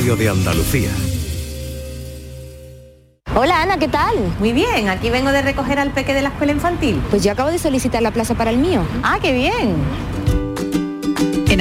Radio de Andalucía. Hola Ana, ¿qué tal? Muy bien, aquí vengo de recoger al peque de la escuela infantil. Pues yo acabo de solicitar la plaza para el mío. Ah, qué bien.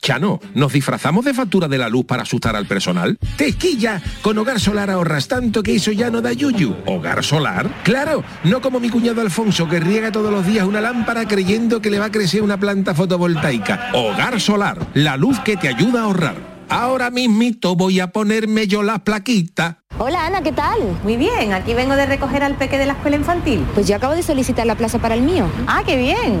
Chano, ¿nos disfrazamos de factura de la luz para asustar al personal? ¡Tequilla! Con Hogar Solar ahorras tanto que eso ya no da yuyu. ¿Hogar Solar? ¡Claro! No como mi cuñado Alfonso que riega todos los días una lámpara creyendo que le va a crecer una planta fotovoltaica. Hogar Solar, la luz que te ayuda a ahorrar. Ahora mismito voy a ponerme yo la plaquita. Hola Ana, ¿qué tal? Muy bien, aquí vengo de recoger al peque de la escuela infantil. Pues yo acabo de solicitar la plaza para el mío. Ah, qué bien.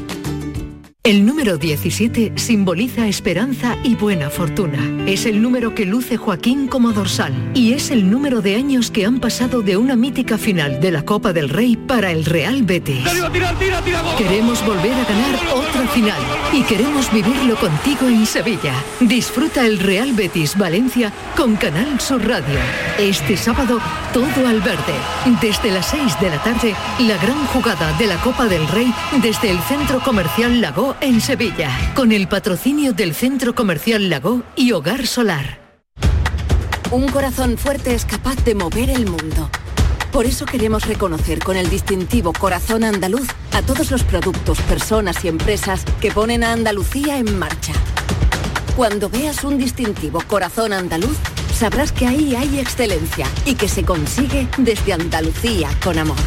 El número 17 simboliza esperanza y buena fortuna. Es el número que luce Joaquín como dorsal y es el número de años que han pasado de una mítica final de la Copa del Rey para el Real Betis. Queremos volver a ganar otra final y queremos vivirlo contigo en Sevilla. Disfruta el Real Betis Valencia con Canal Sur Radio. Este sábado todo al verde. Desde las 6 de la tarde, la gran jugada de la Copa del Rey desde el Centro Comercial Lago en Sevilla, con el patrocinio del Centro Comercial Lago y Hogar Solar. Un corazón fuerte es capaz de mover el mundo. Por eso queremos reconocer con el distintivo Corazón Andaluz a todos los productos, personas y empresas que ponen a Andalucía en marcha. Cuando veas un distintivo Corazón Andaluz, sabrás que ahí hay excelencia y que se consigue desde Andalucía con amor.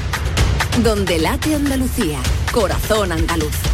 Donde late Andalucía, Corazón Andaluz.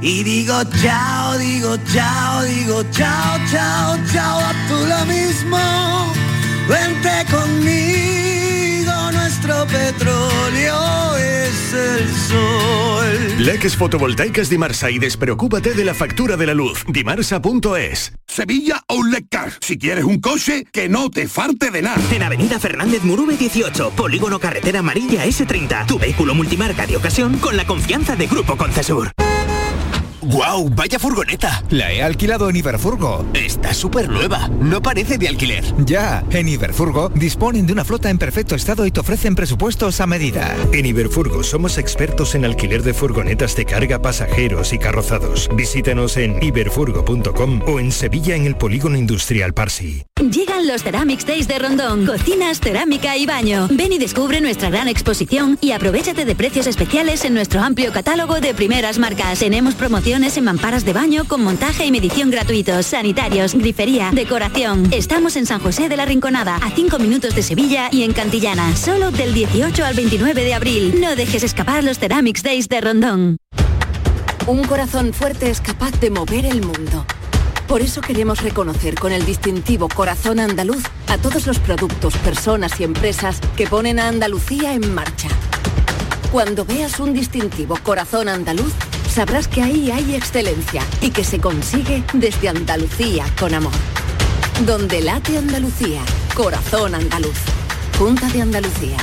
y digo chao, digo chao, digo chao, chao, chao, a tú lo mismo. Vente conmigo, nuestro petróleo es el sol. Leques fotovoltaicas Dimarsa y despreocúpate de la factura de la luz. Dimarsa.es. Sevilla o Car. Si quieres un coche, que no te falte de nada. En Avenida Fernández Murube 18, Polígono Carretera Amarilla S30. Tu vehículo multimarca de ocasión con la confianza de Grupo Concesur. ¡Guau! ¡Vaya furgoneta! La he alquilado en Iberfurgo. Está súper nueva. No parece de alquiler. Ya, en Iberfurgo disponen de una flota en perfecto estado y te ofrecen presupuestos a medida. En Iberfurgo somos expertos en alquiler de furgonetas de carga, pasajeros y carrozados. Visítanos en iberfurgo.com o en Sevilla en el Polígono Industrial Parsi. Llegan los Ceramics Days de Rondón. Cocinas, cerámica y baño. Ven y descubre nuestra gran exposición y aprovechate de precios especiales en nuestro amplio catálogo de primeras marcas. Tenemos en mamparas de baño con montaje y medición gratuitos, sanitarios, grifería, decoración. Estamos en San José de la Rinconada, a 5 minutos de Sevilla y en Cantillana, solo del 18 al 29 de abril. No dejes escapar los Ceramics Days de Rondón. Un corazón fuerte es capaz de mover el mundo. Por eso queremos reconocer con el distintivo Corazón Andaluz a todos los productos, personas y empresas que ponen a Andalucía en marcha. Cuando veas un distintivo Corazón Andaluz, sabrás que ahí hay excelencia y que se consigue desde Andalucía con amor. Donde late Andalucía, corazón andaluz. Junta de Andalucía.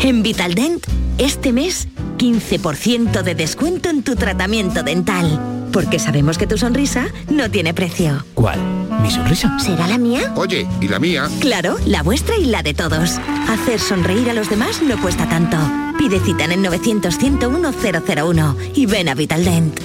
En Vitaldent, este mes, 15% de descuento en tu tratamiento dental. Porque sabemos que tu sonrisa no tiene precio. ¿Cuál? ¿Mi sonrisa? ¿Será la mía? Oye, ¿y la mía? Claro, la vuestra y la de todos. Hacer sonreír a los demás no cuesta tanto. Pide cita en el 900-101-001 y ven a Vitaldent.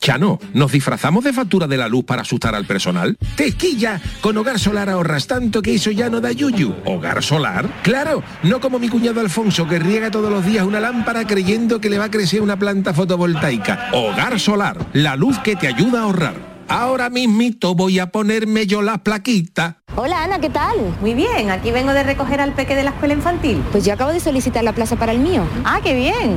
Chano, ¿nos disfrazamos de factura de la luz para asustar al personal? ¡Tequilla! Con Hogar Solar ahorras tanto que eso ya no da yuyu. ¿Hogar Solar? ¡Claro! No como mi cuñado Alfonso que riega todos los días una lámpara creyendo que le va a crecer una planta fotovoltaica. Hogar Solar, la luz que te ayuda a ahorrar. Ahora mismito voy a ponerme yo la plaquita. Hola Ana, ¿qué tal? Muy bien, aquí vengo de recoger al peque de la escuela infantil. Pues yo acabo de solicitar la plaza para el mío. Ah, qué bien.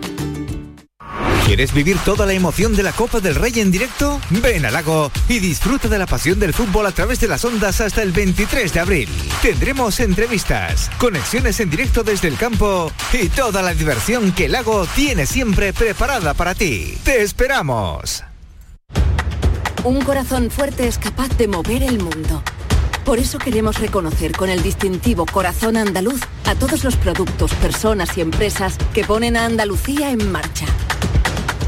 ¿Quieres vivir toda la emoción de la Copa del Rey en directo? Ven al lago y disfruta de la pasión del fútbol a través de las ondas hasta el 23 de abril. Tendremos entrevistas, conexiones en directo desde el campo y toda la diversión que el lago tiene siempre preparada para ti. ¡Te esperamos! Un corazón fuerte es capaz de mover el mundo. Por eso queremos reconocer con el distintivo Corazón Andaluz a todos los productos, personas y empresas que ponen a Andalucía en marcha.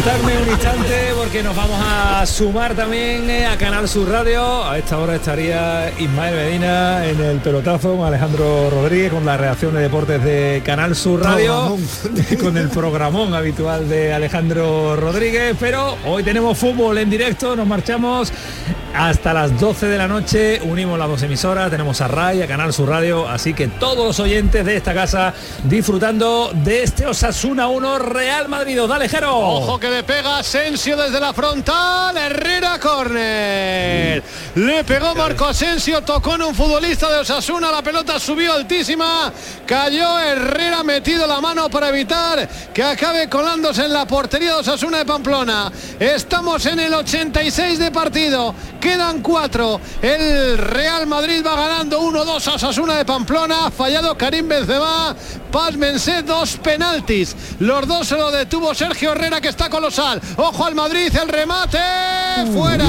Aguantarme un instante porque nos vamos a sumar también eh, a Canal Sur Radio. A esta hora estaría Ismael Medina en el pelotazo con Alejandro Rodríguez con la reacción de deportes de Canal Sur Radio, con el programón habitual de Alejandro Rodríguez. Pero hoy tenemos fútbol en directo, nos marchamos hasta las 12 de la noche, unimos las dos emisoras, tenemos a RAI, a Canal Sur Radio, así que todos los oyentes de esta casa disfrutando de este Osasuna 1 Real Madrid. Dale, Jero. Ojo que le pega Asensio desde la frontal, Herrera Corner. Le pegó Marco Asensio, tocó en un futbolista de Osasuna, la pelota subió altísima, cayó Herrera metido la mano para evitar que acabe colándose en la portería de Osasuna de Pamplona. Estamos en el 86 de partido, quedan cuatro. El Real Madrid va ganando 1-2 a Osasuna de Pamplona, fallado Karim Benzema, pásmense dos penaltis. Los dos se lo detuvo Sergio Herrera que está colosal. Ojo al Madrid, el remate fuera.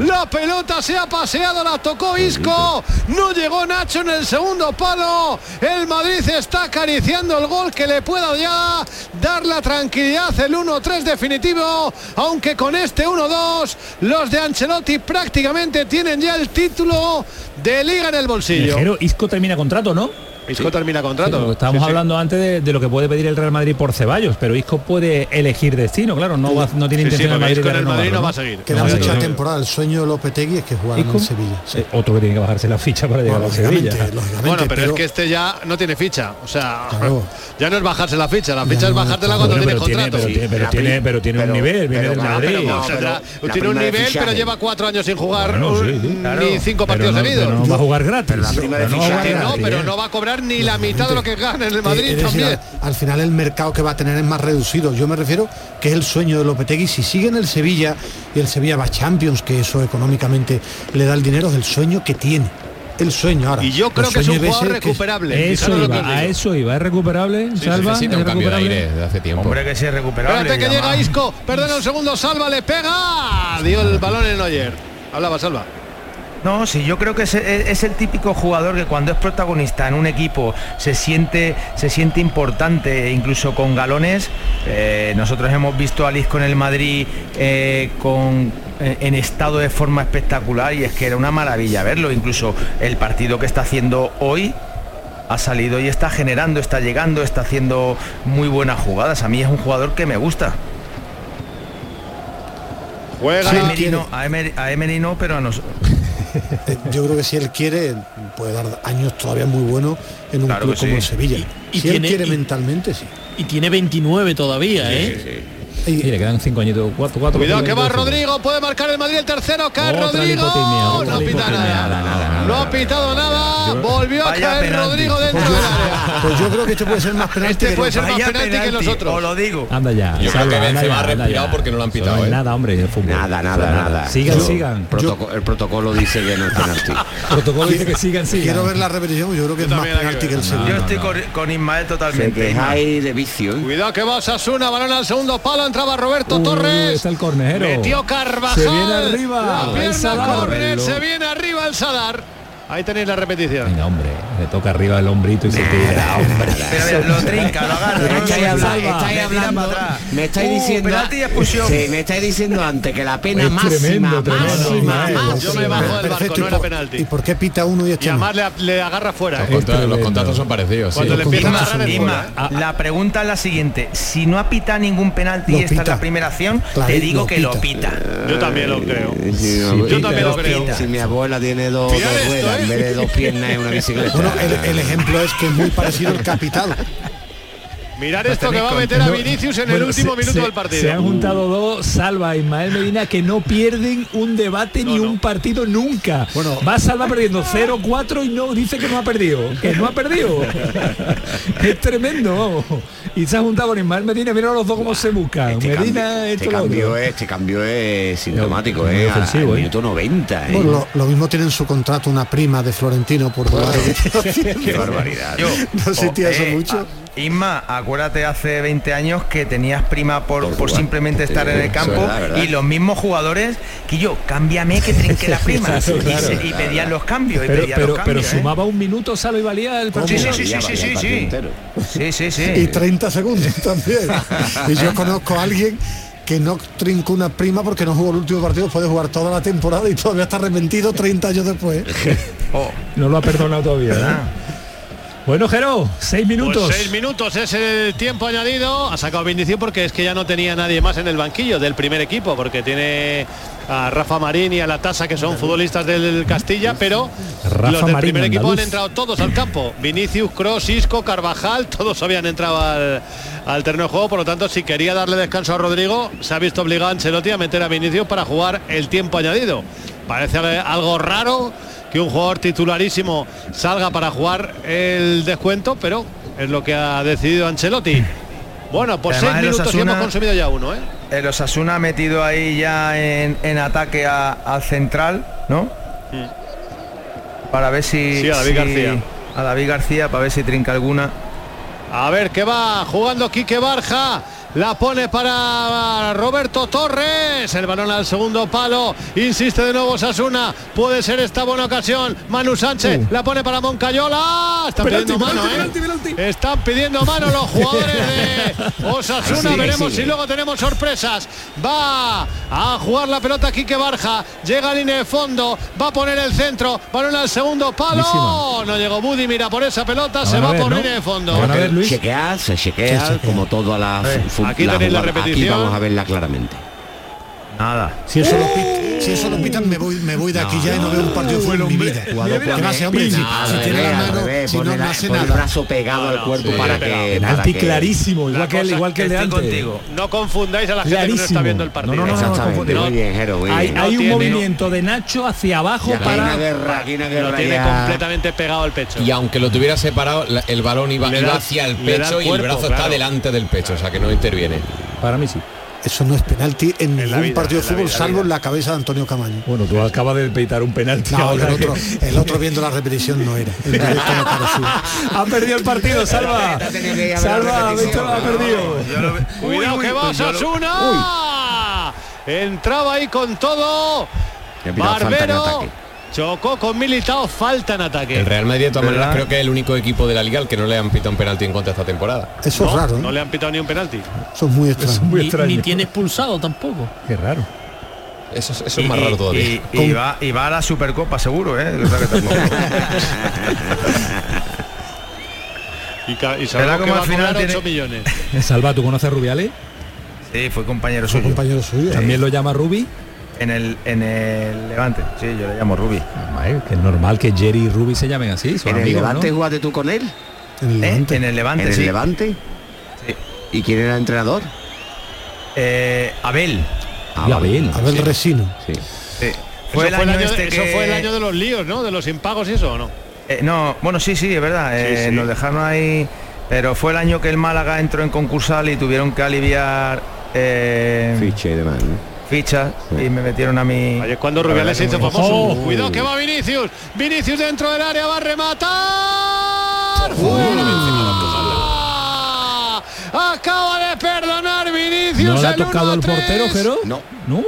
La pelota se ha paseado, la tocó Isco. No llegó Nacho en el segundo palo. El Madrid está acariciando el gol que le pueda ya dar la tranquilidad. El 1-3 definitivo. Aunque con este 1-2 los de Ancelotti prácticamente tienen ya el título de liga en el bolsillo. Pero Isco termina contrato, ¿no? Isco termina contrato. Sí, estábamos Sí, sí. hablando antes de, de lo que puede pedir el Real Madrid por Ceballos, pero Isco puede elegir destino, claro, no, va- no tiene Sí, sí, intención el porque Madrid Isco de en el Madrid no va a seguir. Queda No mucha seguir. temporada. El sueño de Lopetegui es que jugara en Sevilla. sí. eh, otro que tiene que bajarse la ficha para llegar a Sevilla. Bueno, pero, es que este ya no tiene ficha. O sea, Claro. ya no es bajarse la ficha. La ficha es bajártela cuando Bueno, tienes pero tiene, contrato. pero, tiene, pero, tiene, pero tiene un nivel, viene del Madrid. tiene un nivel, pero lleva cuatro años sin jugar Bueno, sí, sí, ni cinco partidos seguidos. no va a jugar gratis. jugar no va a cobrar ni la mitad de lo que gana en el Madrid Eh, decir, también. al, al final el mercado que va a tener es más reducido. Yo me refiero que es el sueño de Lopetegui. Si sigue en el Sevilla y el Sevilla va a Champions, que eso económicamente le da el dinero, es el sueño que tiene. El sueño ahora. Y yo creo que es un jugador recuperable. Eso Fijaros lo que iba, a eso iba, ¿es recuperable? Salva, necesita ¿es un cambio de recuperable? aire de hace tiempo. Hombre, que sí es recuperable. Espérate que llega Isco, perdona un segundo, Salva, le pega. Dio el balón en Neuer. Hablaba Salva. No, sí, yo creo que es, es- es el típico jugador que cuando es protagonista en un equipo se siente, se siente importante, incluso con galones. Eh, nosotros hemos visto a Lisco en el Madrid eh, con, eh, en estado de forma espectacular y es que era una maravilla verlo. Incluso el partido que está haciendo hoy ha salido y está generando, está llegando, está haciendo muy buenas jugadas. A mí es un jugador que me gusta. Juega. a, Emery no, a, Emery, a Emery no, pero a nosotros. Eh, Yo creo que si él quiere, puede dar años todavía muy buenos en un Claro club como sí. el Sevilla. Y- y si él tiene- quiere y- mentalmente, sí. Y tiene 29 todavía, ¿eh? Sí, le quedan cinco añitos, cuatro, cuatro. Cuidado cinco que va Rodrigo, puede marcar el Madrid el tercero, Otra Rodrigo. lipotimia, otra no pita lipotimia. nada. No ha pitado nada. Volvió a caer penalti. Rodrigo dentro del área. Pues yo creo que este puede ser más penalti. Este que puede ser más penalti que los otros. Os lo digo. Anda ya. Yo creo que Benzema ya, ha respirado porque no lo han pitado, no ¿eh? nada, hombre, el fútbol. Nada, nada, nada. Sigan, Yo- sigan. Protoco- el protocolo dice que no es penalti. El protocolo dice que sigan, sigan. Quiero ver la repetición, yo creo que es más hay penalti que el. Sevilla. Yo estoy con, con Ismael totalmente. Quejáis de vicio. ¿eh? Cuidado que va Sasuna, balón al segundo palo, entraba Roberto Torres. está el cornejero. Metió Carvajal. Se viene arriba. La pierna se viene arriba el Sadar. Ahí tenéis la repetición. Venga, hombre, le toca arriba el hombrito y se tira. Hombre. Pero mira, lo trinca, lo agarra. Me estáis, Se habla- salva, estáis hablando, para atrás. me estáis Uh, diciendo, y sí, me estáis diciendo antes que la pena Es máxima, tremendo, tremendo, máxima, Ismael. máxima. Yo me bajo del barco, Perfecto, no ¿y era por- penalti. ¿Y por qué pita uno y Y este no? además le, le agarra fuera. Los, ¿eh? contra- los contactos son parecidos. sí. Cuando le empiezan a agarrar el Isma, la pregunta es la siguiente. Si no ha pitado ningún penalti y esta es la primera acción, Claro, te digo lo que pita. lo pita. Yo también lo creo. Sí, Sí, Yo también lo si- creo. Si mi abuela tiene dos, ruedas. En vez de dos piernas en una bicicleta. Bueno, el, el ejemplo es que es muy parecido al capitado. Mirar esto que va a meter a Vinicius en el último se- minuto se- del partido. Se han juntado dos, Salva e Ismael Medina, que no pierden un debate ni un partido nunca. Bueno. Va Salva perdiendo 0-4 y no dice que no ha perdido. Que no ha perdido. es tremendo, vamos. Y se ha juntado con Ismael Medina, mira los dos cómo se buscan. Este Medina, cambio, este cambio es, este cambio es sintomático, ¿eh? Al- ofensivo, al ¿eh? minuto 90, ¿eh? Bueno, lo, lo mismo tiene en su contrato una prima de Florentino por jugar. Qué barbaridad. Yo, ¿No sentía eso eh, mucho? a- Isma, acuérdate hace 20 años que tenías prima por, por, jugar. simplemente estar en el campo verdad, y los mismos jugadores que yo, cámbiame que trinque la prima. Claro, y, claro. se- y pedían los cambios. y Pero, pedían pero, los pero cambios, ¿eh? sumaba un minuto, Salva y valía el Sí, partido. sí, sí, sí, sí, sí, sí. Sí, sí, sí. Y 30 segundos también. Y yo conozco a alguien que no trincó una prima porque no jugó el último partido, puede jugar toda la temporada y todavía está arrepentido 30 años después. Oh, No lo ha perdonado todavía. ¿eh? Bueno, Jero, seis minutos. Pues seis minutos es el tiempo añadido. Ha sacado Vinicius porque es que ya no tenía nadie más en el banquillo del primer equipo, porque tiene a Rafa Marín y a la Tasa, que son futbolistas del Castilla, pero Rafa los del Marín, primer equipo andaluz. han entrado todos al campo. Vinicius, Cross, Isco, Carvajal, todos habían entrado al, al terreno de juego. Por lo tanto, si quería darle descanso a Rodrigo, se ha visto obligado Ancelotti a meter a Vinicius para jugar el tiempo añadido. Parece algo raro que un jugador titularísimo salga para jugar el descuento, pero es lo que ha decidido Ancelotti. Bueno, por Además, seis minutos y Osasuna- hemos consumido ya uno, ¿eh? El Osasuna ha metido ahí ya en, en ataque al central, ¿no? Para ver si... Sí, a David si- García. A David García, para ver si trinca alguna. A ver qué va jugando Quique Barja. La pone para Roberto Torres. El balón al segundo palo. Insiste de nuevo Sasuna. Puede ser esta buena ocasión. Manu Sánchez la pone para Moncayola. Están Penalti, pidiendo mano, penalti, ¿eh? Están pidiendo mano los jugadores de Osasuna. Sigue, Veremos sigue. si luego tenemos sorpresas. Va a jugar la pelota Quique Barja. Llega a línea de fondo. Va a poner el centro. Balón al segundo palo. Buenísima. No llegó Budi. Mira por esa pelota. Se a va ver, por ¿no? línea de fondo. Van a ver, Luis. Chequear, se chequea, Se chequea. como la, Eh, fu- aquí tenéis la jugada. Aquí repetición. vamos a verla claramente. Nada. Si eso lo, pit- si eso lo pitan, me voy, me voy de aquí ya y no veo un partido de mi vida. Jugador ¿Qué va a ser, hombre? Si, Nada, tiene la mano, si no, no la- hace pone el nada. brazo pegado al cuerpo sí, para que Penalti para que- clarísimo, igual que igual que el de antes. contigo. No confundáis a la gente que no está viendo el partido. No, no, no, no, no Exactamente, confundimos. muy bien, Jero, muy Hay, bien. hay un movimiento de Nacho hacia abajo para Lo tiene completamente pegado al pecho. Y aunque lo tuviera separado, el balón iba, hacia el pecho y el brazo está delante del pecho, o sea que no interviene. Para mí sí. Eso no es penalti en la ningún vida, partido de en fútbol, vida, salvo en la cabeza de Antonio Camaño. Bueno, tú acabas de peitar un penalti. No, ahora el que- otro, el otro viendo la repetición no era. El parecía. ha perdido el partido, Salva. Salva, ha perdido. Cuidado que va Osasuna. Entraba ahí con todo. En Barbero. Chocó con Militao, falta en ataque. El Real Madrid de todas maneras creo que es el único equipo de la liga al que no le han pitado un penalti en contra esta temporada. Eso es no, raro, ¿eh? no le han pitado ni un penalti. Eso es muy extraño. Muy Ni, extraño. ni tiene expulsado tampoco. Qué raro. Eso, es- es más raro todavía. Y, y va, y va a la Supercopa seguro, ¿eh? O sea que tampoco- Y, ca- y Verá sabemos que cómo va al a final cobrar tiene- 8 millones. Salva, ¿tú conoces a Rubiales? sí, fue compañero Son suyo. compañeros suyos. También lo llama Rubi. En el, en el Levante. Sí, yo le llamo Rubi. Ay, que es normal que Jerry y Rubi se llamen así. Son ¿En el amigos, Levante ¿no? jugaste tú con él? En el ¿Eh? Levante. En el Levante, ¿En el sí. Levante? Sí. ¿Y quién era el entrenador? Eh, Abel. Ah, Y vale. Abel. Abel Resino. Sí. Sí. Eso Fue el año de- este eso fue el año de los líos, ¿no? De los impagos y eso, ¿o no? Eh, no, bueno, sí, sí, es verdad. eh, sí. Nos dejaron ahí. Pero fue el año que el Málaga entró en concursal y tuvieron que aliviar eh, Fiche de man. Fichas y me metieron a mí. Ayer cuando La Rubiales se hizo famoso. Oh. Cuidado que va Vinicius. Vinicius dentro del área va a rematar. ¡Fuera! Acaba de perdonar Vinicius. ¿No le ha el tocado el 1-3. portero, Jero? No. ¿No?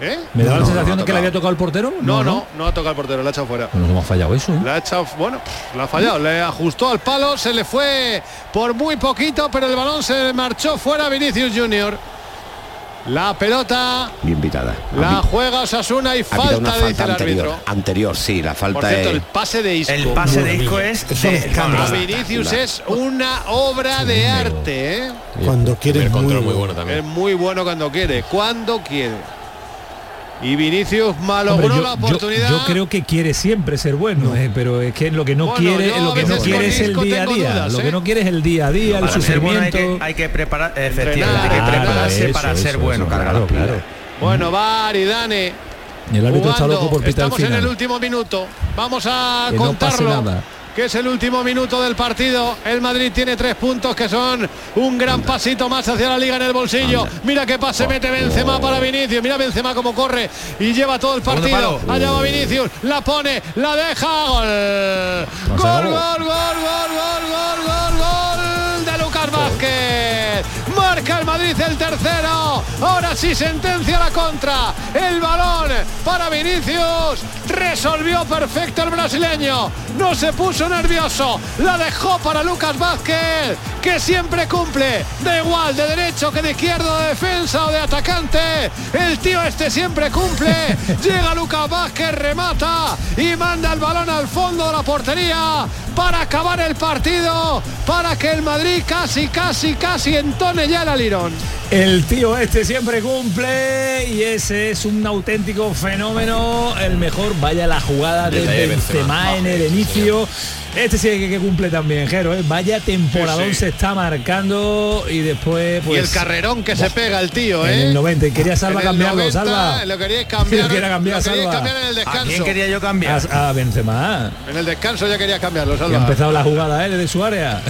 ¿Eh? ¿Me da No, la sensación no de que le había tocado. el portero? No, no, no ha tocado el portero, le ha echado fuera. Bueno, ¿cómo ha fallado eso? eh? Le ha echado, bueno, le ha fallado, le ajustó al palo, se le fue por muy poquito, pero el balón se le marchó fuera a Vinicius Junior. La pelota Bien pitada. la juega Osasuna y falta, una dice el anterior. árbitro. Anterior, sí, la falta Por cierto, es... el pase de Isco. El pase de disco es de- Vinicius es una obra de arte, ¿eh? Cuando quiere El es muy, control muy bueno Es también. muy bueno cuando quiere, cuando quiere. Y Vinicius malogró Hombre, yo, la yo- oportunidad. yo creo que quiere siempre ser bueno, eh, pero es que lo que no Bueno, quiere, lo que no veces quiere es el día a día. dudas, lo ¿eh? que no quiere es el día a día, el bueno hay sufrimiento. que, hay que preparar, Entrenar, efectivamente, hay que prepararse eso, para eso, ser eso, bueno. claro, claro. Bueno, va Aridane. Y el árbitro está loco por pitar el Estamos en el último minuto. Vamos a Que no pase contarlo. nada. Que es el último minuto del partido. El Madrid tiene tres puntos que son un gran pasito más hacia la liga en el bolsillo. Mira qué pase mete Benzema para Vinicius. Mira Benzema cómo corre y lleva todo el partido. Allá va Vinicius, la pone, la deja. Gol, gol, gol, gol, gol, gol, gol Madrid el tercero. Ahora sí sentencia la contra. El balón para Vinicius. Resolvió perfecto el brasileño. No se puso nervioso. La dejó para Lucas Vázquez, que siempre cumple. Da igual de derecho que de izquierdo, de defensa o de atacante. El tío este siempre cumple. Llega Lucas Vázquez, remata y manda el balón al fondo de la portería para acabar el partido, para que el Madrid casi, casi, casi entone ya el alirón. El tío este siempre cumple y ese es un auténtico fenómeno. El mejor, vaya la jugada de Benzema. en el inicio. Este sí que, que cumple también, Jero. ¿eh? Vaya temporadón Sí, sí. se está marcando y después pues y el carrerón que se pega el tío, en ¿eh? el 90 y quería Salva En cambiarlo, 90, Salva. Lo queríais cambiar. Lo quería cambiar, lo Salva. cambiar en el descanso. ¿A quién quería yo cambiar? A, a Benzema. En el descanso ya quería cambiarlo, Que ha Salva. empezado la jugada ¿eh? de su área.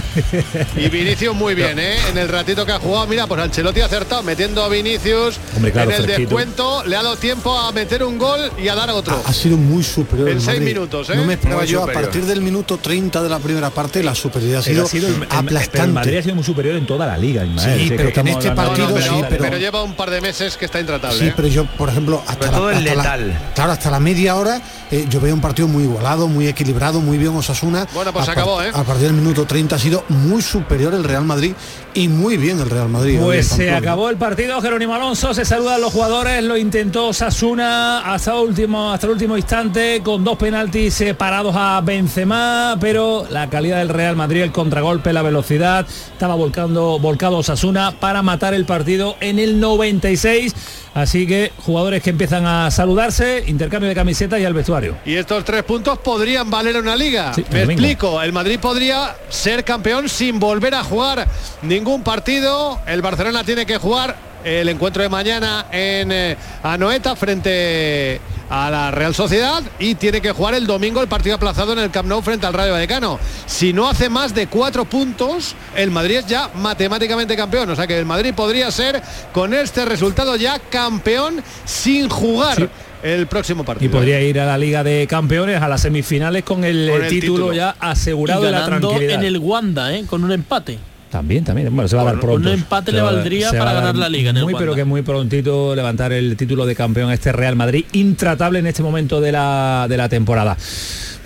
Y Vinicius muy bien, ¿eh? En el ratito que ha jugado, mira, pues Ancelotti ha acertado metiendo a Vinicius Hombre, claro, en el fresquito. descuento, le ha dado tiempo a meter un gol y a dar otro. Ha sido muy superior. En seis minutos, ¿eh? No me esperaba Muy yo superior. a partir del minuto 30 de la primera parte la superioridad ha sido, ha sido el, el- pero aplastante. el Madrid ha sido muy superior en toda la liga. Sí, pero que en este partido No, pero, sí, pero- pero lleva un par de meses que está intratable. Sí, ¿eh? pero yo, por ejemplo, hasta, la, hasta la- letal. claro, hasta la media hora eh, yo veo un partido muy igualado, muy equilibrado, muy bien Osasuna. Bueno, pues a se acabó, ¿eh? A partir del minuto 30 ha sido muy superior el Real Madrid y muy bien el Real Madrid. Pues se acabó el partido, Jerónimo Alonso, se saludan los jugadores, lo intentó Sasuna hasta el último, hasta el último instante, con dos penaltis separados a Benzema, pero la calidad del Real Madrid, el contragolpe, la velocidad, estaba volcando, volcado Sasuna para matar el partido en el 96. Así que jugadores que empiezan a saludarse, intercambio de camisetas y al vestuario. Y estos tres puntos podrían valer una liga. Sí, Me domingo. explico, el Madrid podría ser campeón sin volver a jugar ningún partido. El Barcelona tiene que jugar el encuentro de mañana en eh, Anoeta frente a la Real Sociedad y tiene que jugar el domingo el partido aplazado en el Camp Nou frente al Rayo Vallecano. Si no hace más de cuatro puntos, el Madrid es ya matemáticamente campeón. O sea que el Madrid podría ser con este resultado ya campeón sin jugar. Sí. El próximo Y partido. podría ir a la Liga de Campeones, a las semifinales con el, Con el título, título. ya asegurado y de la ganando tranquilidad. en el Wanda, ¿eh? con un empate. También, también. Bueno, se va a dar pronto. un empate le valdría para ganar la Liga en el Muy, pero que muy prontito levantar el título de campeón a este Real Madrid, intratable en este momento de la, de la temporada.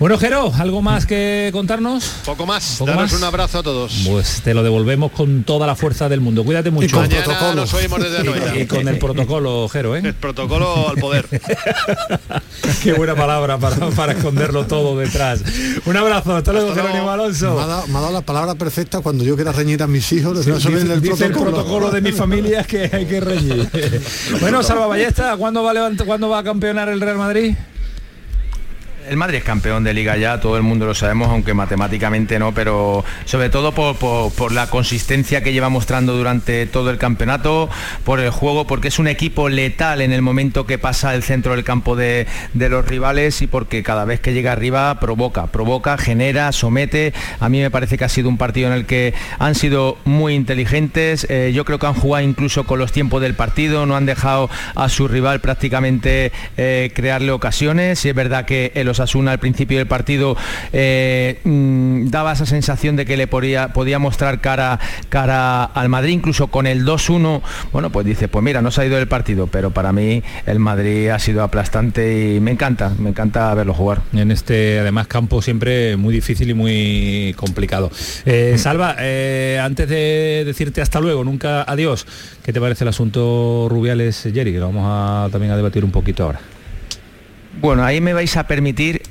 Bueno, Jero, ¿algo más que contarnos? Poco más. ¿Poco Daros más? un abrazo a todos. Pues te lo devolvemos con toda la fuerza del mundo. Cuídate mucho. con Mañana protocolo. nos oímos desde Anoeta. Y con el protocolo, Jero, El ¿eh? protocolo al poder. Qué buena palabra para, para esconderlo todo detrás. Un abrazo, hasta luego, Hasta luego. Jerónimo Alonso. Me ha, dado, me ha dado la palabra perfecta cuando yo quiera reñir a mis hijos. Sí, dice, el dice el protocolo. de mi familia que hay que reñir. bueno, Salva Ballesta, ¿cuándo va, a levant- ¿cuándo va a campeonar el Real Madrid? El Madrid es campeón de liga ya, todo el mundo lo sabemos, aunque matemáticamente no, pero sobre todo por, por- la consistencia que lleva mostrando durante todo el campeonato, por el juego, porque es un equipo letal en el momento que pasa el centro del campo de, de los rivales y porque cada vez que llega arriba provoca, provoca, genera, somete. A mí me parece que ha sido un partido en el que han sido muy inteligentes, eh, yo creo que han jugado incluso con los tiempos del partido, no han dejado a su rival prácticamente eh, crearle ocasiones. Es verdad que el Osasuna al principio del partido eh, mm, daba esa sensación de que le podía, podía mostrar cara, cara al Madrid, incluso con el 2-1, bueno, pues dice, pues mira, no se ha ido del partido, pero para mí el Madrid ha sido aplastante y me encanta, me encanta verlo jugar. En este, además, campo siempre muy difícil y muy complicado. Eh, Salva, eh, antes de decirte hasta luego, nunca adiós, ¿qué te parece el asunto Rubiales, Jerry? Que lo vamos a, también a debatir un poquito ahora. Bueno, ahí me vais a permitir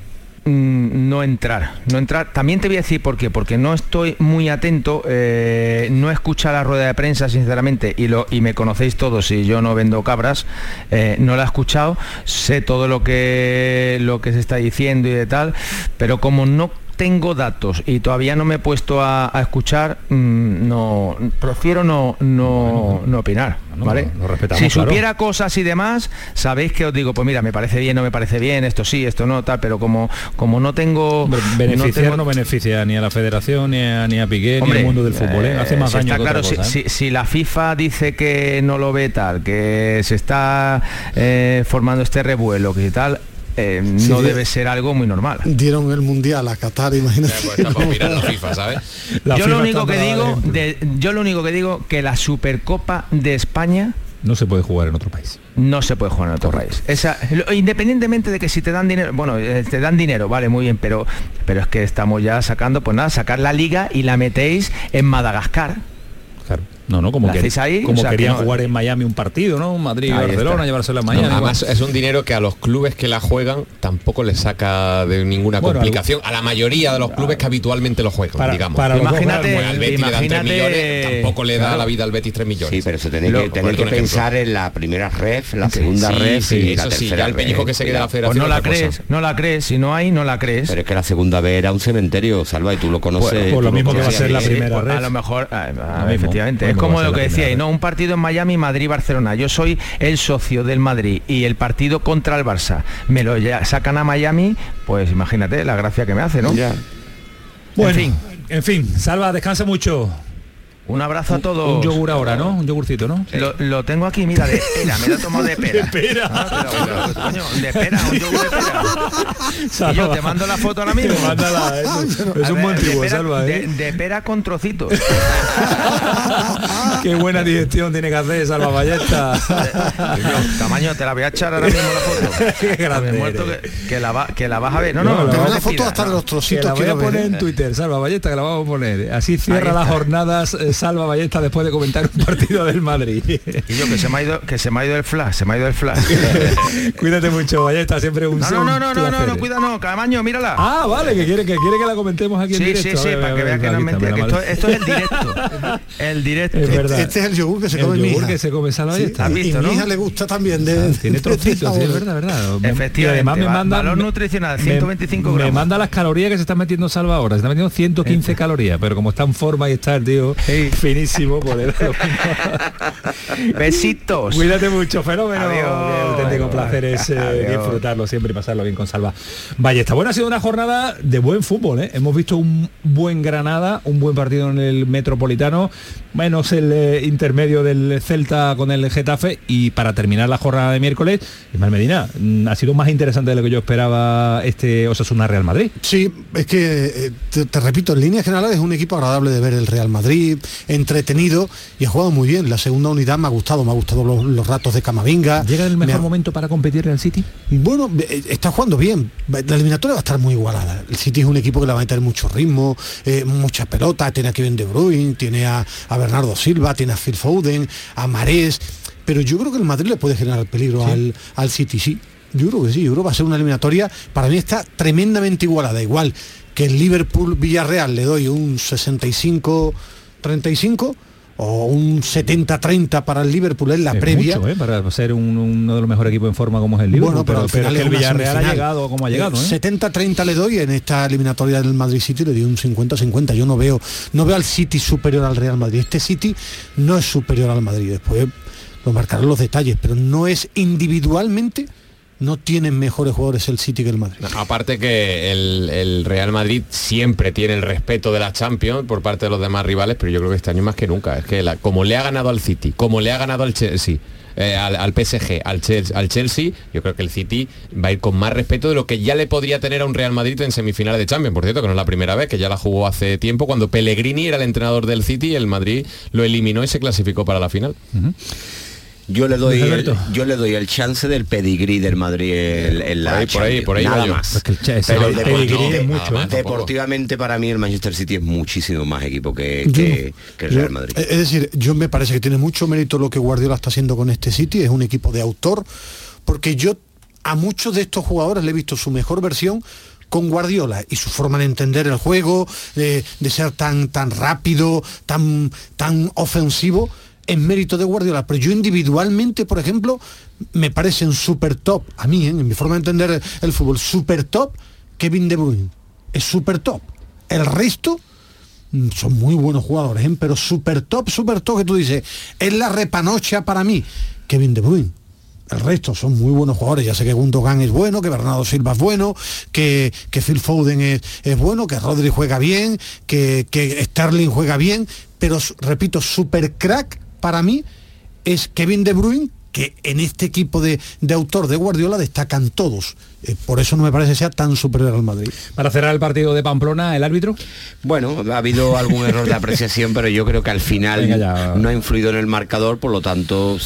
mm, no entrar. No entrar. También te voy a decir por qué. Porque no estoy muy atento, eh, no escucha la rueda de prensa, sinceramente, y, lo, y me conocéis todos y yo no vendo cabras, eh, no la he escuchado, sé todo lo que, lo que se está diciendo y de tal, pero como no tengo datos y todavía no me he puesto a, a escuchar, mm, no prefiero no, no, no opinar. ¿vale? si claro. supiera cosas y demás, sabéis que os digo, pues mira, me parece bien, no me parece bien, esto sí, esto no, tal, pero como, como no tengo... Beneficiar no, tengo- beneficia ni a la federación, ni a, ni a Piqué, ni al mundo del fútbol. ¿eh? Hace más si daño está que claro, otra si, cosa, ¿eh? si- si la FIFA dice que no lo ve tal, que se está eh, formando este revuelo, que tal, eh, Sí, no sí. debe ser algo muy normal. Dieron el mundial a Qatar, imagínate. pues está para mirar la FIFA, ¿sabes? La yo FIFA lo único que digo, de- yo lo único que digo que la Supercopa de España No se puede jugar en otro país. no se puede jugar en otro país. Esa, lo- independientemente de que si te dan dinero, bueno, eh, te dan dinero, vale, muy bien, pero, pero es que estamos ya sacando, pues nada, sacar la liga y la metéis en Madagascar. Claro. No, no, como, que, ahí, como o sea, que querían no- jugar en Miami un partido, ¿no? Madrid, Barcelona, está. llevárselo a No, Miami. además es un dinero que a los clubes que la juegan tampoco les saca de ninguna Bueno, complicación. A la mayoría de los clubes que habitualmente lo juegan, Para- digamos. para Imagínate- Pues al Betis le dan 3 imagínate- millones, tampoco le da claro. la vida al Betis 3 millones. Sí, pero se tiene que, que pensar en la primera ref, la segunda Sí, ref sí, y la eso sí, tercera ya el pellizco ref. que se quede la Pues federación no la cosa. crees, no la crees, si no hay, no la crees. Pero es que la segunda vez era un cementerio, Salva, y tú lo conoces. Pues- pues lo mismo que va a ser la primera pues, red. a lo mejor, mismo, efectivamente, como lo que la decía, primera y no un partido en Miami, Madrid, Barcelona. Yo soy el socio del Madrid y el partido contra el Barça. Me lo ya- sacan a Miami, pues imagínate la gracia que me hace, ¿no? Ya. Bueno, en fin, en fin, Salva, descansa mucho. Un abrazo a todos. Un yogur ahora, ¿no? Un yogurcito, ¿no? Lo, lo tengo aquí, mira, de pera, me lo he tomado de pera. De pera. Ah, te lo juro, coño, de pera, un yogur de pera. Y yo te mando la foto ahora mismo. Mándala, es un- es un ver, buen pera- Salva, ¿eh? de, de pera con trocitos. Qué buena digestión tiene que hacer Salva Ballesta. Tamaño, te la voy a echar ahora mismo la foto. Qué grande muerto que, que la va- que la vas a ver. No, No, no, la no, te foto hasta de no. los Que trocitos la voy a poner en Twitter, Salva Ballesta, que la vamos a poner. Así cierra las jornadas eh, Salva Ballesta después de comentar un partido del Madrid. Y yo que se me ha ido, que se me ha ido el flash, se me ha ido el flash. Cuídate mucho, Ballesta, siempre un No, no, no, no, no, no, no, cuida, no, Camaño, mírala. Ah, vale, que quiere que quiere que la comentemos aquí en sí, directo. sí, sí, ver, para que ver, vea que no es mentira, que esto, esto es el directo. El directo. Es verdad. Este es el yogur que se El come mi yogur hija. que se come Salva Sí, Ballesta. ¿Has y- visto, y mi no? hija le gusta también de, Tiene de- trocitos, sí, de es verdad, verdad. Efectivamente, Y además me manda valor nutricional, me- 125 Me gramos. manda las calorías que se están metiendo Salva ahora. Se está metiendo 115 calorías, pero como está en forma y está el tío finísimo, mismo. Besitos. Cuídate mucho, fenómeno. Adiós. Qué auténtico placer es eh, Adiós. disfrutarlo siempre y pasarlo bien con Salva. Ballesta. Bueno, ha sido una jornada de buen fútbol. ¿eh? Hemos visto un buen Granada, un buen partido en el Metropolitano, menos el eh, intermedio del Celta con el Getafe. Y para terminar la jornada de miércoles, Ismael Medina, mm, ha sido más interesante de lo que yo esperaba este Osasuna Real Madrid. Sí, es que, te, te repito, en líneas generales es un equipo agradable de ver el Real Madrid, entretenido y ha jugado muy bien. La segunda unidad me ha gustado, me ha gustado los, los ratos de Camavinga. ¿Llega el Me mejor ha- momento para competir en el City? Bueno, eh, está jugando bien. La eliminatoria va a estar muy igualada. El City es un equipo que le va a meter mucho ritmo, eh, muchas pelotas. Tiene a Kevin De Bruyne, tiene a, a Bernardo Silva, tiene a Phil Foden, a Marés. Pero yo creo que el Madrid le puede generar peligro al, al City, sí. Yo creo que sí, yo creo que va a ser una eliminatoria, para mí está tremendamente igualada. Igual que el Liverpool-Villarreal le doy un 65-35 o un 70-30 para el Liverpool en la Es previa. mucho, ¿eh? para ser un- uno de los mejores equipos en forma como es el Liverpool. Bueno, pero, pero, al pero final es que el Villarreal ha llegado como ha llegado. Eh, ¿eh? 70-30 le doy en esta eliminatoria del Madrid City le doy un 50-50. Yo no veo, no veo al City superior al Real Madrid. Este City no es superior al Madrid. Después lo marcarán los detalles, pero no es individualmente, no tienen mejores jugadores el City que el Madrid. Aparte que el, el Real Madrid siempre tiene el respeto de la Champions por parte de los demás rivales, pero yo creo que este año más que nunca. Es que la- como le ha ganado al City, como le ha ganado al Chelsea, eh, al, al PSG, al Chelsea, al Chelsea, yo creo que el City va a ir con más respeto de lo que ya le podría tener a un Real Madrid en semifinales de Champions. Por cierto, que no es la primera vez, que ya la jugó hace tiempo, cuando Pellegrini era el entrenador del City y el Madrid lo eliminó y se clasificó para la final. Yo le doy el, yo le doy el chance del pedigrí del Madrid en, en la Por ahí, por ahí, Champions, por ahí nada más. Pero el deporti- pedigrí de- es mucho, ¿eh? deportivamente para mí el Manchester City es muchísimo más equipo que, Yo- que- que el Real Madrid. Es decir, yo me parece que tiene mucho mérito lo que Guardiola está haciendo con este City, es un equipo de autor, porque yo a muchos de estos jugadores le he visto su mejor versión con Guardiola y su forma de entender el juego, de, de ser tan, tan rápido, tan, tan ofensivo, en mérito de Guardiola. Pero yo individualmente, por ejemplo, me parecen súper top, a mí, ¿eh? en mi forma de entender el, fútbol, súper top Kevin De Bruyne. Es súper top. El resto mm, son muy buenos jugadores, ¿eh? pero súper top, súper top que tú dices, es la repanocha para mí, Kevin De Bruyne. El resto son muy buenos jugadores. Ya sé que Gundogan es bueno, que Bernardo Silva es bueno, que, que Phil Foden es, es bueno, que Rodri juega bien, que, que Sterling juega bien, pero repito, super crack para mí es Kevin De Bruyne, que en este equipo de, de autor de Guardiola destacan todos. Eh, por eso no me parece que sea tan superior al Madrid. Para cerrar el partido de Pamplona, el árbitro. Bueno, ha habido algún error de apreciación, pero yo creo que al final Venga ya. no ha influido en el marcador, por lo tanto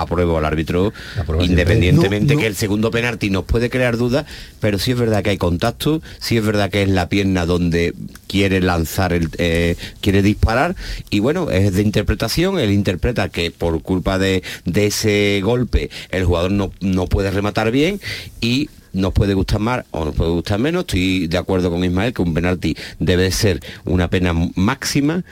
apruebo al árbitro, independientemente No, no. que el segundo penalti nos puede crear dudas, pero sí es verdad que hay contacto, sí es verdad que es la pierna donde quiere lanzar, el, eh, quiere disparar, y bueno, es de interpretación, él interpreta que por culpa de, de ese golpe el jugador no, no puede rematar bien y nos puede gustar más o nos puede gustar menos. Estoy de acuerdo con Ismael que un penalti debe de ser una pena máxima,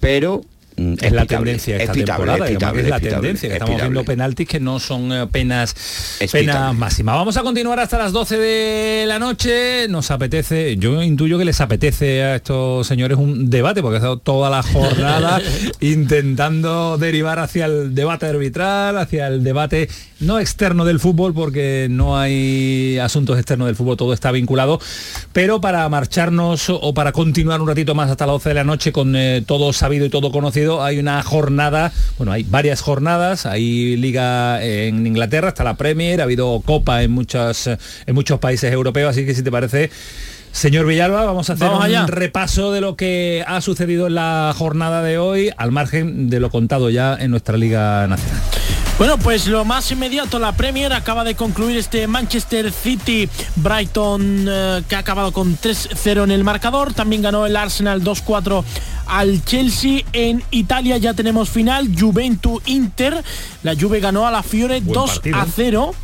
pero mm, Es la tendencia esta es pitable, temporada, pitable, es la tendencia, que es estamos viendo penaltis que no son eh, penas, penas máximas. Vamos a continuar hasta las 12 de la noche. Nos apetece, yo intuyo que les apetece a estos señores un debate, porque ha estado toda la jornada intentando derivar hacia el debate arbitral, hacia el debate no externo del fútbol, porque no hay asuntos externos del fútbol, todo está vinculado, pero para marcharnos o para continuar un ratito más hasta las 12 de la noche con eh, todo sabido y todo conocido, hay una jornada, bueno, hay varias jornadas, hay liga en Inglaterra, está la Premier, ha habido copa en muchas en muchos países europeos, así que si te parece Señor Villalba, vamos a hacer Vamos un repaso de lo que ha sucedido en la jornada de hoy, al margen de lo contado ya en nuestra Liga Nacional. Bueno, pues lo más inmediato, la Premier acaba de concluir este Manchester City Brighton eh, que ha acabado con 3-0 en el marcador. También ganó el Arsenal 2-4 al Chelsea. En Italia ya tenemos final, Juventus Inter. La Juve ganó a la Fiore Buen 2 partido. a 0.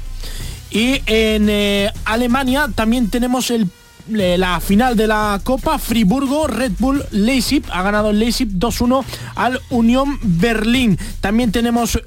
Y en eh, Alemania también tenemos el eh, la final de la Copa Friburgo Red Bull Leipzig ha ganado el Leipzig 2-1 al Unión Berlín también tenemos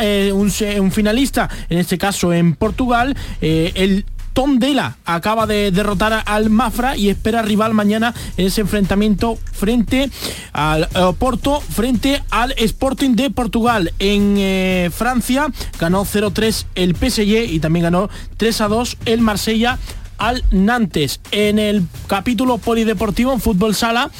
eh, un, finalista en este caso en Portugal eh, el Tondela acaba de derrotar al Mafra y espera rival mañana en ese enfrentamiento frente al eh, Porto, frente al Sporting de Portugal. En Francia ganó 0-3 el PSG y también ganó 3-2 el Marsella al Nantes. En el capítulo polideportivo en fútbol sala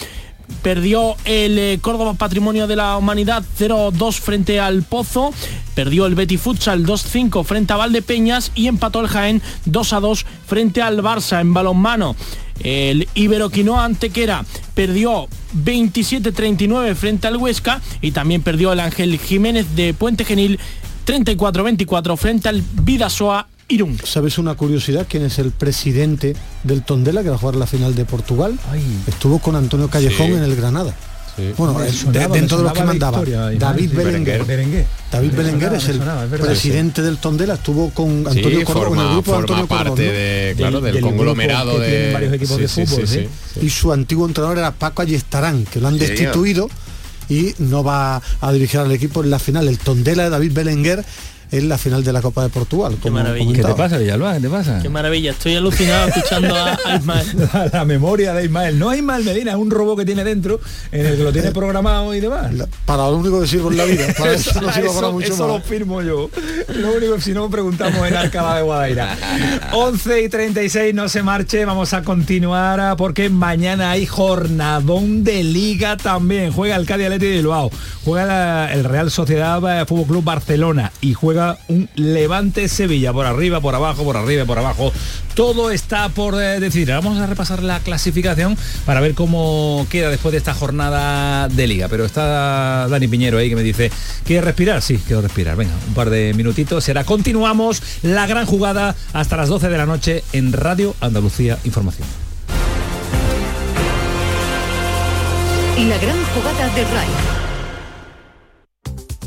perdió el eh, Córdoba Patrimonio de la Humanidad 0-2 frente al Pozo, perdió el Betty Futsal 2-5 frente a Valdepeñas y empató el Jaén 2-2 frente al Barça en balonmano. El Iberoquinoa Antequera perdió 27-39 frente al Huesca y también perdió el Ángel Jiménez de Puente Genil 34-24 frente al Vidasoa Irún. ¿Sabes una curiosidad? ¿Quién es el presidente del Tondela que va a jugar la final de Portugal? Estuvo con Antonio Callejón Sí. en el Granada. Bueno, Me eh, sonaba, de- dentro de los que mandaba. David Berenguer. Berenguer. David Berenguer es el sonaba, es verdad. presidente del Tondela. Estuvo con Sí, Antonio Cordón, con el forma, grupo forma Antonio parte Cordón, ¿no? claro, del, del conglomerado de varios equipos de fútbol, sí. Y su antiguo entrenador era Paco Ayestarán, que lo han destituido y no va a dirigir al equipo en la final. El Tondela de David Belenguer en la final de la Copa de Portugal. como maravilla. ¿Qué te pasa, Villalba? ¿Qué te pasa? Qué maravilla, estoy alucinado escuchando a, a Ismael. la, la memoria de Ismael. No es Ismael Medina, es un robot que tiene dentro, en el que lo tiene programado y demás. Para lo único que sirvo en la vida. Para eso no sirvo para mucho eso lo firmo yo. Lo único que si no preguntamos en Alcalá de Guadaira. 11 y 36, no se marche, vamos a continuar ah, porque mañana hay jornadón de liga también. Juega el Cádiz Athletic de Bilbao, juega el Real Sociedad eh, Fútbol Club Barcelona y juega un Levante Sevilla por arriba, por abajo, por arriba, por abajo. Todo está por eh, decir. Vamos a repasar la clasificación para ver cómo queda después de esta jornada de liga. Pero está Dani Piñero ahí que me dice, ¿quieres respirar? Sí, quiero respirar. Venga, un par de minutitos. Será continuamos la gran jugada hasta las 12 de la noche en Radio Andalucía Información. La gran jugada de RAI.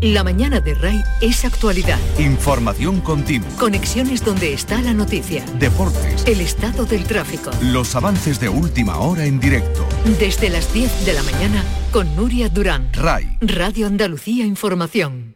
La mañana de RAI es actualidad. Información continua. Conexiones donde está la noticia. Deportes. El estado del tráfico. Los avances de última hora en directo. Desde las 10 de la mañana con Nuria Durán. RAI. Radio Andalucía Información.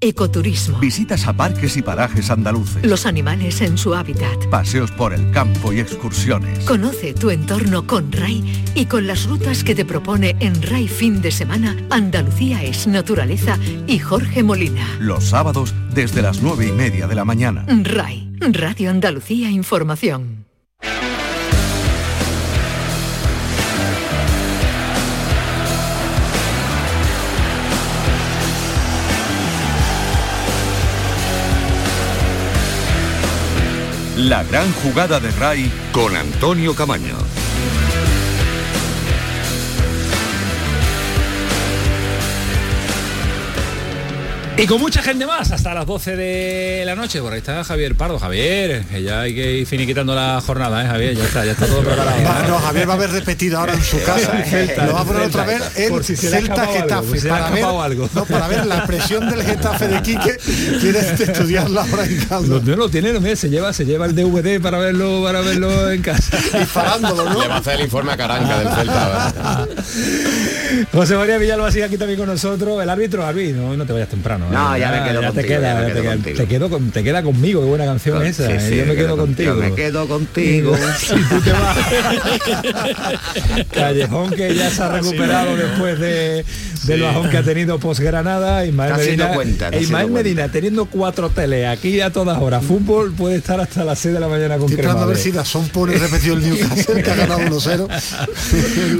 Ecoturismo. Visitas a parques y parajes andaluces. Los animales en su hábitat. Paseos por el campo y excursiones. Conoce tu entorno con RAI y con las rutas que te propone en RAI Fin de Semana Andalucía es Naturaleza y Jorge Molina. Los sábados desde las nueve y media de la mañana. RAI, Radio Andalucía Información. La gran jugada de RAI con Antonio Camaño. Y con mucha gente más, hasta las 12 de la noche. Por ahí está Javier Pardo. Javier, que ya hay que ir finiquitando la jornada, ¿eh, Javier? Ya está, ya está todo preparado. Va- no, Javier va a haber repetido ahora en su casa. Celta, lo va a poner Celta. otra vez en Por si se Celta algo, Getafe. se le ha para, ver, algo. no, para ver la presión del Getafe de Quique. Tienes que estudiarla ahora en casa. No, no lo tiene, no, se lleva, se lleva el DVD para verlo, para verlo en casa. Disparándolo, ¿no? Le va a hacer el informe a Caranca del Celta. José María Villalba sigue aquí también con nosotros. El árbitro, árbitro, no, no te vayas temprano. No, ya me quedo contigo, queda, ya me te, quedo queda- contigo. te quedo con- te queda conmigo, qué buena canción esa. sí, ¿eh? sí, yo me quedo contigo. Me quedo contigo. Si tú te vas. Callejón que ya se ha recuperado después de, del bajón que ha tenido posgranada. Ismael Está haciendo Medina, cuenta, está e Ismael Medina teniendo cuatro teles aquí a todas horas. Fútbol puede estar hasta las 6 de la mañana con Estoy a ver si Dazón pone repetido el Newcastle que ha ganado 1-0.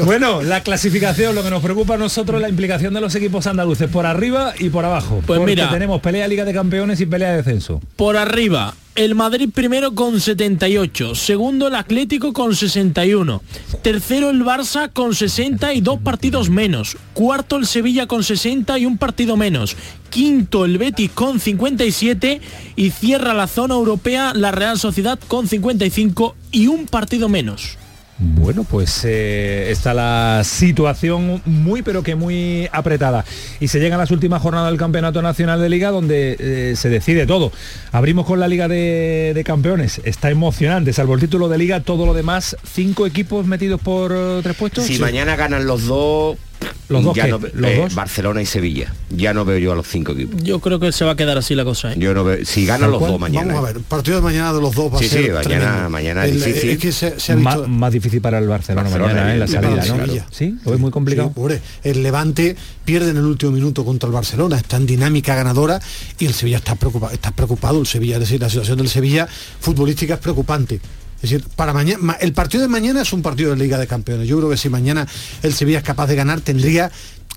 Bueno, la clasificación, lo que nos preocupa a nosotros es la implicación de los equipos andaluces por arriba y por abajo. Pues porque mira. tenemos pelea Liga de Campeones y pelea de descenso. Por arriba, el Madrid primero con 78, segundo el Atlético con 61, tercero el Barça con 60 y dos partidos menos, cuarto el Sevilla con 60 y un partido menos, quinto el Betis con 57 y cierra la zona europea la Real Sociedad con 55 y un partido menos. Bueno, pues eh, está la situación muy pero que muy apretada. Y se llegan las últimas jornadas del Campeonato Nacional de Liga donde eh, se decide todo. Abrimos con la Liga de, de Campeones. Está emocionante, salvo el título de Liga, todo lo demás, cinco equipos metidos por tres puestos. Si Sí. mañana ganan los dos, ¿Los dos ya no ¿Los eh, dos? Barcelona y Sevilla. Ya no veo yo a los cinco equipos. Yo creo que se va a quedar así la cosa. ¿eh? Yo no veo, si ganan los dos mañana. Vamos a ver, el partido de mañana de los dos va Sí, a ser sí, mañana- tremendo. mañana es El- difícil. Es que se, se ha visto... más difícil para el Barcelona, Barcelona, mañana, ¿eh? la salida. Sí, lo es muy complicado. Sí, pobre. El Levante pierde en el último minuto contra el Barcelona, está en dinámica ganadora y el Sevilla está preocupado, está preocupado el Sevilla, es decir, la situación del Sevilla futbolística es preocupante. Es decir, para mañana, el partido de mañana es un partido de Liga de Campeones. Yo creo que si mañana el Sevilla es capaz de ganar, tendría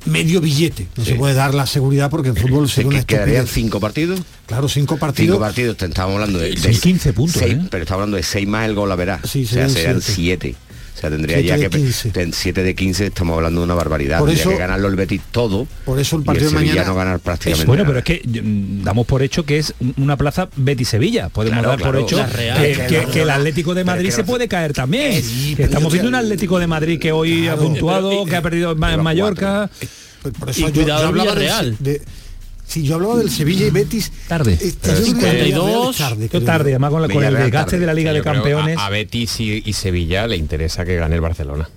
medio billete. No se puede dar la seguridad porque en fútbol ¿Se sería una que- quedarían cinco partidos? Claro, cinco partidos. Cinco partidos, te- estábamos hablando de, Son 15 puntos, seis- ¿eh? Pero estamos hablando de seis más el gol a verás. Sí, o sea, serían siete. O sea, tendría Siete ya que 15. ten- siete de 15 estamos hablando de una barbaridad. Por Tendría eso- que ganarlo el Betis todo. Por eso el y partido el de mañana no ganar prácticamente Bueno, nada. pero es que mm, damos por hecho que es una plaza Betis-Sevilla. Podemos Claro, dar claro. por hecho Real. que, el. Atlético de Madrid se puede caer también. Sí, pero Estamos viendo un Atlético de Madrid que hoy ha puntuado, Pero- que ha perdido en Mallorca. Por- por Y yo, cuidado yo hablaba de, si yo hablaba del Sevilla y Betis Tarde. eh, yo creo que el 52, Villarreal es tarde, creo tarde, además con, la- con el desgaste de la Liga de Campeones. A, a Betis y, y Sevilla le interesa que gane el Barcelona.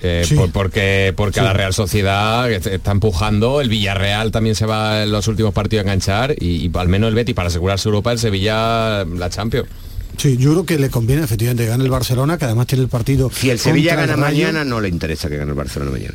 Eh, Sí. por- porque porque a la Real Sociedad est- está empujando, el Villarreal también se va en los últimos partidos a enganchar y, y al menos el Betis para asegurarse Europa, el Sevilla la Champions. Sí, yo creo que le conviene efectivamente que gane el Barcelona, que además tiene el partido. Si el Sevilla gana el mañana, no le interesa que gane el Barcelona mañana.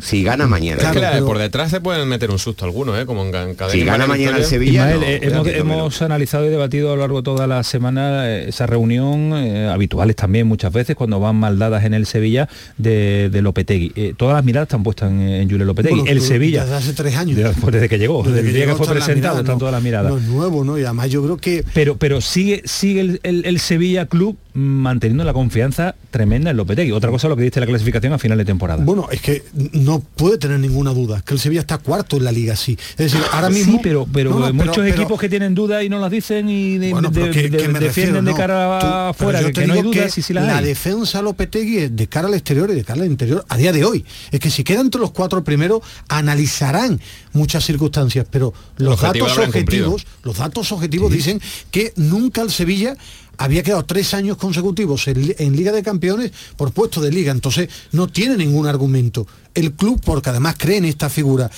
Si gana mañana. Claro, que pero- por detrás se pueden meter un susto algunos, ¿eh? como en cadena. Si gana mañana el. Sevilla, Ismael, no, eh, hemos, que analizado y debatido a lo largo de toda la semana eh, esa reunión, eh, habituales también muchas veces, cuando van mal dadas en el Sevilla, de, de Lopetegui. Eh, todas las miradas están puestas en, en Julio Lopetegui. Bueno, el tú- Sevilla, Desde hace tres años. de- pues desde que llegó, Desde desde el día que llegó fue presentado, están no- todas las miradas. No es nuevo, ¿no? Y además yo creo que Pero, pero sigue, sigue el, el- el Sevilla Club manteniendo la confianza tremenda en Lopetegui. Otra cosa es lo que dice la clasificación a final de temporada. Bueno, es que no puede tener ninguna duda, que el Sevilla está cuarto en la liga, sí. Es decir, ahora mismo... Sí, pero, pero No, no, hay pero- muchos pero- equipos que tienen dudas y no las dicen y de- Bueno, pero de- que- de- que me refiero, defienden de cara afuera, que, te que no hay dudas que y si las la hay. defensa Lopetegui es de cara al exterior y de cara al interior a día de hoy. Es que si quedan entre los cuatro primeros, analizarán muchas circunstancias, pero los objetivo datos cumplido. objetivos, los datos objetivos dicen que nunca el Sevilla había quedado tres años consecutivos en, li- en Liga de Campeones por puesto de liga, entonces no tiene ningún argumento. El club, porque además cree en esta figura,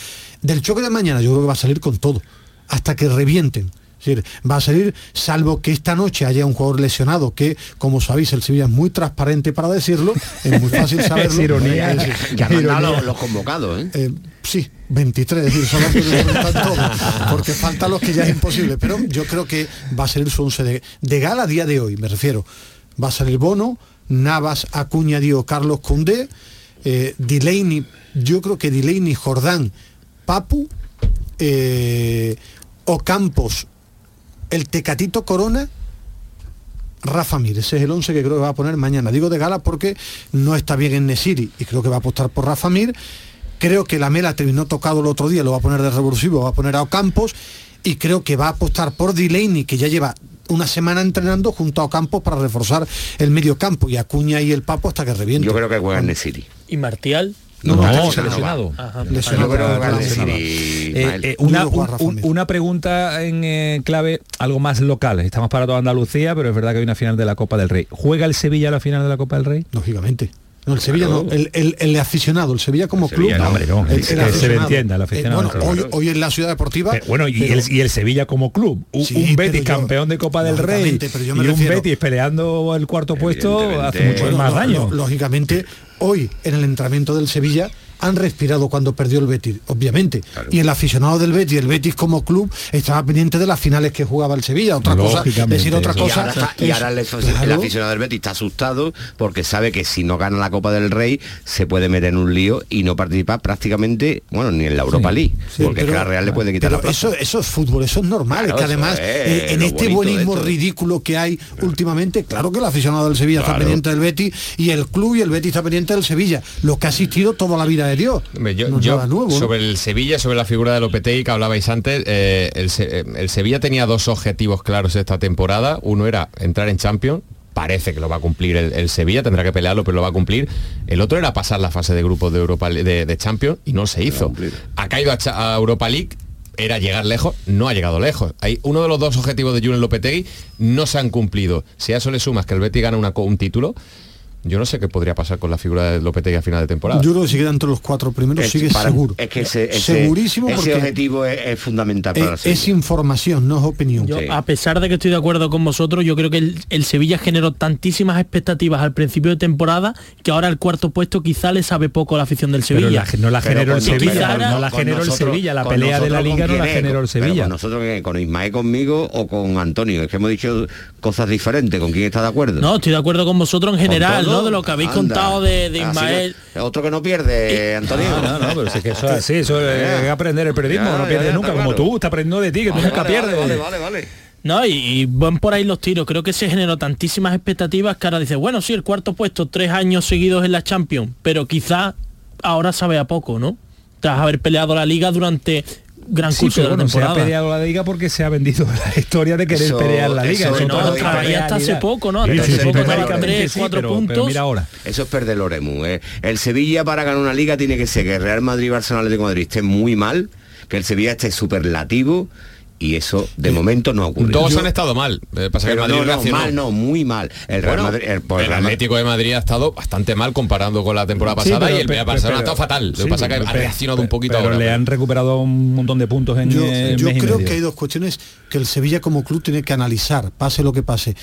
del choque de mañana yo creo que va a salir con todo, hasta que revienten. Es decir, va a salir, salvo que esta noche haya un jugador lesionado, que, como sabéis, el Sevilla es muy transparente para decirlo, es muy fácil saberlo. Es ironía. Es- Ya han mandado ironía. los, los convocados, ¿eh? Eh, sí, 23, es decir, son los que no están todos, porque faltan los que ya es imposible, pero yo creo que va a salir su once de, de gala a día de hoy, me refiero. Va a salir Bono, Navas, Acuña, Dio, Carlos Cundé, eh, Delaney, yo creo que Delaney, Jordán, Papu, eh, Ocampos, el Tecatito Corona, Rafa Mir, ese es el 11 que creo que va a poner mañana. Digo de gala porque no está bien en Nesiri y creo que va a apostar por Rafa Mir. Creo que la Mela terminó tocado el otro día, lo va a poner de revulsivo, va a poner a Ocampos y creo que va a apostar por Delaney, que ya lleva una semana entrenando junto a Ocampos para reforzar el medio campo y Acuña y el Papo hasta que reviente. Yo creo que juega en Nesiri. ¿Y Martial? No, No, no, está lesionado. Eh, eh, una pregunta en eh, clave, algo más local. Estamos para toda Andalucía, pero es verdad que hay una final de la Copa del Rey. ¿Juega el Sevilla la final de la Copa del Rey? Lógicamente. No, el Sevilla no, el, el- el aficionado, el Sevilla como El Sevilla, club. no, hombre, no, el- que se aficionado. entienda, el aficionado, Eh, bueno, claro. hoy, hoy en la ciudad deportiva. Pero, bueno, y, pero- el, y el Sevilla como club, un, Sí, un Betis yo- campeón de Copa del Rey lógicamente, pero yo y un Betis peleando el cuarto puesto hace mucho Bueno, más daño. lógicamente, hoy en el entrenamiento del Sevilla han respirado cuando perdió el Betis, obviamente. Y el aficionado del Betis, el Betis como club, estaba pendiente de las finales que jugaba el Sevilla. Otra cosa, decir otra. Y cosa. ahora, está- y ahora el, aficionado del Betis está asustado porque sabe que si no gana la Copa del Rey se puede meter en un lío y no participar prácticamente, bueno, ni en la Europa League, Sí, porque es que pero- la Real le puede quitar pero la plaza. eso, eso es fútbol, eso es normal. Claro, es que además, es eh, en este buenismo esto. ridículo que hay últimamente, claro que el aficionado del Sevilla está pendiente del Betis y el club y el Betis está pendiente del Sevilla, lo que ha asistido toda la vida de Dios. Hombre, yo, No es yo, nada nuevo, ¿no? sobre el Sevilla, sobre la figura de Lopetegui que hablabais antes, eh, el, eh, el Sevilla tenía dos objetivos claros esta temporada. Uno era entrar en Champions, parece que lo va a cumplir el, el Sevilla, tendrá que pelearlo, pero lo va a cumplir. El otro era pasar la fase de grupos de Europa de, de Champions y no se hizo. Ha caído a, Europa League. Era llegar lejos, no ha llegado lejos. Hay uno de los dos objetivos de Julen Lopetegui no se han cumplido. Si a eso le sumas que el Betis gana una un título, yo no sé qué podría pasar con la figura de Lopetegui a final de temporada. Yo creo que si queda entre los cuatro primeros, Es- sigue para- seguro. Es que ese, ese- Segurísimo ese porque objetivo es, es fundamental para es, es información, no es opinión. Yo, a pesar de que estoy de acuerdo con vosotros, yo creo que el, el Sevilla generó tantísimas expectativas al principio de temporada que ahora el cuarto puesto quizá le sabe poco a la afición del Pero Sevilla. la- no la generó el Sevilla, no la generó el Sevilla, la pelea de la liga no la generó el pero Sevilla. Con nosotros con Ismael conmigo o con Antonio, es que hemos dicho cosas diferentes, ¿con quién está de acuerdo? No, estoy de acuerdo con vosotros en ¿Con general? ¿No? De lo que habéis Anda. contado de, de Así Ismael. no- otro que no pierde, Antonio. No, no, pero si es que eso es así, eso es aprender el periodismo, no pierdes ya, nunca, como claro. tú, está aprendiendo de ti, que tú Vale, nunca vale, pierdes. Vale, vale, vale. No, y, y van por ahí los tiros. Creo que se generó tantísimas expectativas que ahora dice, bueno, sí, el cuarto puesto, tres años seguidos en la Champions, pero quizá ahora sabe a poco, ¿no? Tras haber peleado la liga durante gran Sí, curso pero de la bueno, se ha temporada. peleado la liga porque se ha vendido la historia de querer Eso- pelear la liga. eso no no hasta hace poco, ¿no? Sí, Hasta sí, hace sí, poco tres, sí, cuatro pero- pero puntos. mira ahora. Eso es perder el Oremu. ¿eh? El Sevilla para ganar una liga tiene que ser que el Real Madrid y Barcelona Atlético de Madrid estén muy mal, que el Sevilla esté superlativo y eso de momento no ha ocurrido. Dos Yo- han estado mal. Eh, pasa que el pero Madrid no, mal no, muy mal. El Real Bueno, Madrid, el, pues, el Real Madrid- Atlético de Madrid ha estado bastante mal comparando con la temporada Sí, pasada pero- y el pero- Barcelona ha estado fatal. Lo sí, que pasa es que ha reaccionado un poquito pero ahora. le han recuperado un montón de puntos en Yo, eh, yo mes y creo medio. que hay dos cuestiones que el Sevilla como club tiene que analizar, pase lo que pase.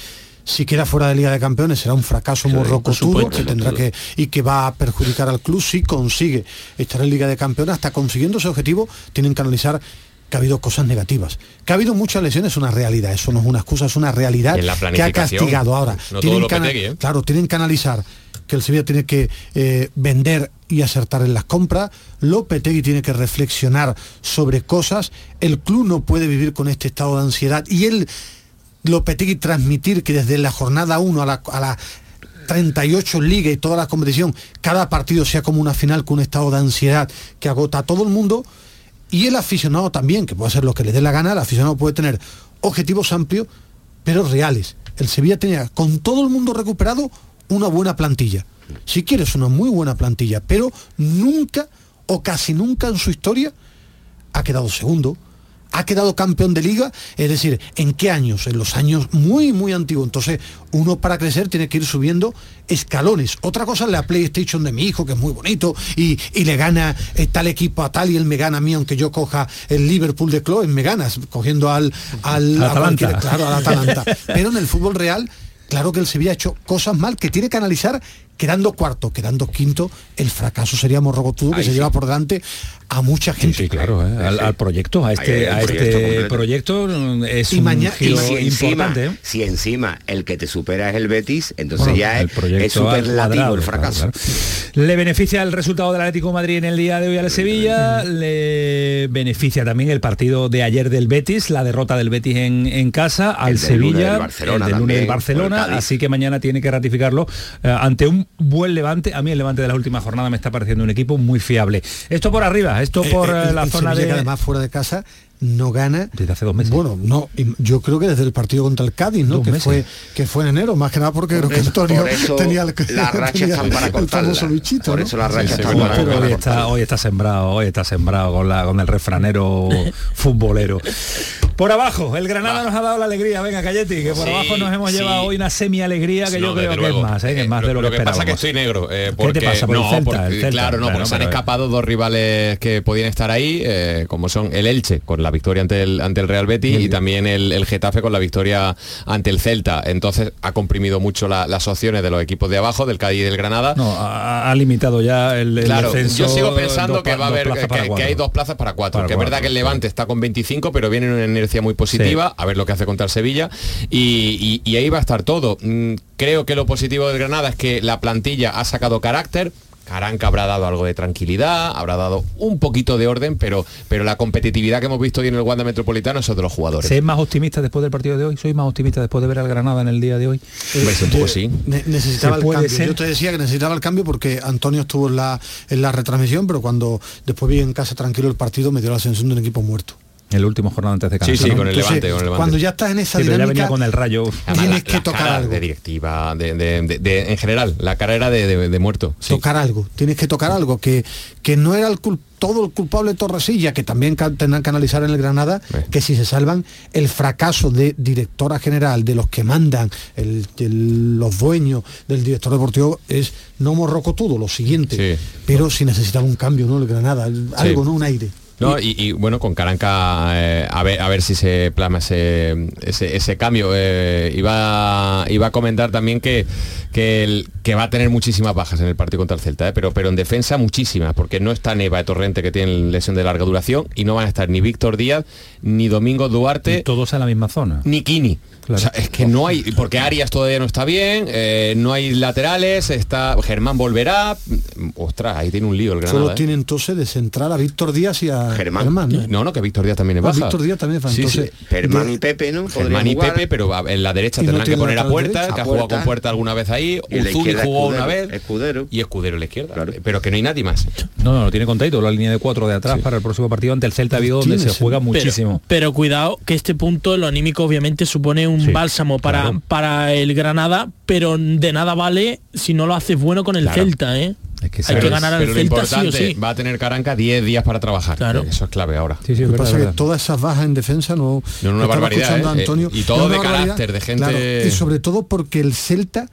Si queda fuera de Liga de Campeones será un fracaso muy rocotudo que tendrá que y que va a perjudicar al club si consigue estar en Liga de Campeones hasta consiguiendo ese objetivo tienen que analizar que ha habido cosas negativas. Que ha habido muchas lesiones es una realidad, eso no es una excusa, es una realidad que ha castigado ahora. no tienen que Lopetegui, ¿eh? Claro, tienen que analizar que el Sevilla tiene que eh, vender y acertar en las compras, Lopetegui tiene que reflexionar sobre cosas, el club no puede vivir con este estado de ansiedad y él Lopetegui transmitir que desde la jornada 1 a la, a la 38 ligas y toda la competición, cada partido sea como una final con un estado de ansiedad que agota a todo el mundo, y el aficionado también, que puede hacer lo que le dé la gana, el aficionado puede tener objetivos amplios, pero reales. El Sevilla tenía, con todo el mundo recuperado, una buena plantilla. Si quieres, una muy buena plantilla, pero nunca o casi nunca en su historia ha quedado segundo, ha quedado campeón de liga, es decir, ¿en qué años? En los años muy, muy antiguos. Entonces, uno para crecer tiene que ir subiendo escalones. Otra cosa es la PlayStation de mi hijo, que es muy bonito, y, y le gana eh, tal equipo a tal y él me gana a mí, aunque yo coja el Liverpool de Klopp, me ganas, cogiendo al, al, a Atalanta. cualquier- claro, al Atalanta. Pero en el fútbol real, claro que el Sevilla ha hecho cosas mal que tiene que analizar quedando cuarto, quedando quinto, el fracaso sería morrocotudo que se lleva por delante a mucha gente. Sí, claro, ¿eh? al, al proyecto, a este, a el proyecto este proyecto mm, es Y un mañana- giro si encima, importante. ¿eh? si encima el que te supera es el Betis, entonces Bueno, ya el es, superlativo cuadrado, el fracaso. claro, claro. Le beneficia el resultado del Atlético de Madrid en el día de hoy al Sevilla, le beneficia también el partido de ayer del Betis, la derrota del Betis en, en casa al El del lunes Sevilla, del Barcelona el del lunes también, del por Barcelona, el así que mañana tiene que ratificarlo eh, ante un buen Levante. A mí el Levante de las últimas jornadas me está pareciendo un equipo muy fiable. Esto por arriba, esto por Eh, eh, la zona Sevilla, que de... además fuera de casa no gana Desde hace dos meses. bueno no yo creo que desde el partido contra el Cádiz no Dos que meses. fue que fue en enero más que nada porque creo que Antonio por eso tenía el, tenía están para famoso Luchito Por ¿no? eso las rachas sí, están bueno, para, hoy está, hoy está sembrado, hoy está sembrado con, la, con el refranero futbolero. Por abajo, el Granada nos ha dado la alegría, venga Cayeti, que por Sí, abajo nos hemos sí. llevado hoy una semi alegría que No, yo creo que es más, ¿eh? que es Eh, más de lo, que, pasa es que esperábamos. estoy negro. eh, ¿Qué te porque, pasa? Por el no, Celta, porque- el Celta, claro, no, claro, porque se han escapado dos rivales que podían estar ahí, eh, como son el Elche con la victoria ante el, ante el Real Betis y también el, el Getafe con la victoria ante el Celta. Entonces ha comprimido mucho la- las opciones de los equipos de abajo, del Cádiz y del Granada. No, ha, ha limitado ya el, el Claro, descenso, yo sigo pensando dos que va a haber que, hay dos plazas para cuatro. Para que es verdad que el. Levante está con 25, pero viene en una inercia muy positiva. A ver lo que hace contra el Sevilla. Y, y- y ahí va a estar todo. Mm, Creo que lo positivo del Granada es que la plantilla ha sacado carácter. Caranca habrá dado algo de tranquilidad, habrá dado un poquito de orden, pero, pero la competitividad que hemos visto hoy en el Wanda Metropolitano es de los jugadores. ¿Sois más optimista después del partido de hoy? ¿Sois más optimista después de ver al Granada en el día de hoy? Hombre, sí, un poco sí. Ne- necesitaba ¿Se el cambio. ser? Yo te decía que necesitaba el cambio porque Antonio estuvo en la, en la retransmisión, pero cuando después vi en casa tranquilo el partido me dio la sensación de un equipo muerto. El último jornada antes de Sí, casa. sí, ¿no? con el Entonces, Levante, con el Levante. Cuando ya estás en esa Sí, ya dinámica, venía con el rayo. Tienes la- que la tocar cara algo. de directiva, de, de- de- de- en general, la carrera de, de- de muerto. sí. tocar algo, tienes que tocar algo, que, que no era el cul- todo el culpable Torresilla, que también tendrán que analizar en el Granada, Eh. que si se salvan el fracaso de directora general, de los que mandan, el- el- los dueños del director deportivo, es no morrocotudo, lo siguiente. Sí. Pero si necesitaba un cambio, ¿no? El Granada, el- algo, ¿no? Un aire. No, y, y, bueno, con Caranca eh, a, ver, a ver si se plasma ese, ese, ese cambio. Eh, iba, iba a comentar también que, que, el- que va a tener muchísimas bajas en el partido contra el Celta, eh, pero, pero en defensa muchísimas, porque no está Neva de Torrente que tiene lesión de larga duración y no van a estar ni Víctor Díaz, ni Domingo Duarte, Y todos en la misma zona. ni Kini. O sea, es que no hay, porque Arias todavía no está bien, eh, no hay laterales, está Germán volverá. Ostras, ahí tiene un lío el Granada. Solo eh. tiene entonces de central a Víctor Díaz y a Germán. Germán, ¿no? No, no, que Víctor Díaz también es Ah, baja. Víctor Díaz también es baja. Sí, Entonces, sí. Germán y Pepe, ¿no? Germán y. Pepe, pero en la derecha no tendrán que poner a puerta, que ha jugado con puerta alguna vez ahí. Uzuni jugó Escudero, una vez. Escudero. Y Escudero en la izquierda. Claro. Pero que no hay nadie más. No, no, lo tiene contadito, la línea de cuatro de atrás para el próximo partido ante el Celta Vigo, donde se juega Pero- muchísimo. Pero, cuidado que este punto, lo anímico obviamente supone un Sí, bálsamo para, claro. para el Granada, pero de nada vale si no lo haces bueno con el Claro. Celta, ¿eh? Es que Hay que ganar al Pero lo Celta sí o importante, sí. va a tener Caranca 10 días para trabajar. Claro. Eso es clave ahora. Sí, sí, es Lo que pasa es que todas esas bajas en defensa no... No, una barbaridad, ¿eh? Antonio, Y todo de carácter, de gente- claro, y sobre todo porque el Celta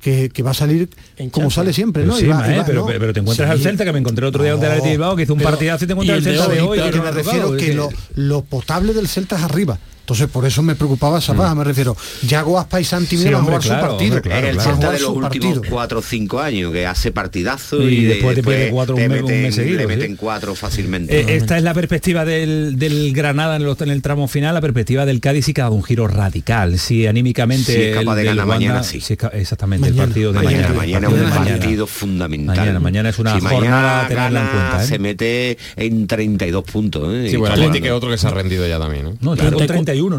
que, que va a salir En como sale siempre, Pero ¿no? sí, Y va- ma, y ¿eh? va- pero, no. pero, pero te encuentras Sí. al Celta, que me encontré el otro día No, ante el Athletic Bilbao, que hizo un partidazo y te encuentras de Celta de hoy, que me me refiero que lo, lo potable del Celta es arriba. Entonces por eso me preocupaba esa baja, me refiero. Yago Aspa y Santi Sí, van a jugar claro, su partido. hombre, claro, es el a Celta de los últimos partido. 4 o 5 años que hace partidazo Y y, después te pierde cuatro un te un meten, mes seguido, le sí. meten cuatro fácilmente. Eh, esta es la perspectiva del, del Granada en, los- en el tramo final, la perspectiva del Cádiz sí que ha dado un giro radical. Si anímicamente Si es capaz el de ganar Wanda- mañana, sí. si es exactamente Mañana, el partido de mañana, mañana. mañana, el es un partido fundamental. Mañana, mañana es una si jornada mañana a tenerla en cuenta, ¿eh? se mete en 32 puntos. ¿eh? Sí, Y bueno, Atlético es otro que se ha rendido ya también. ¿no? No, está Claro. con 31 31, ¿no?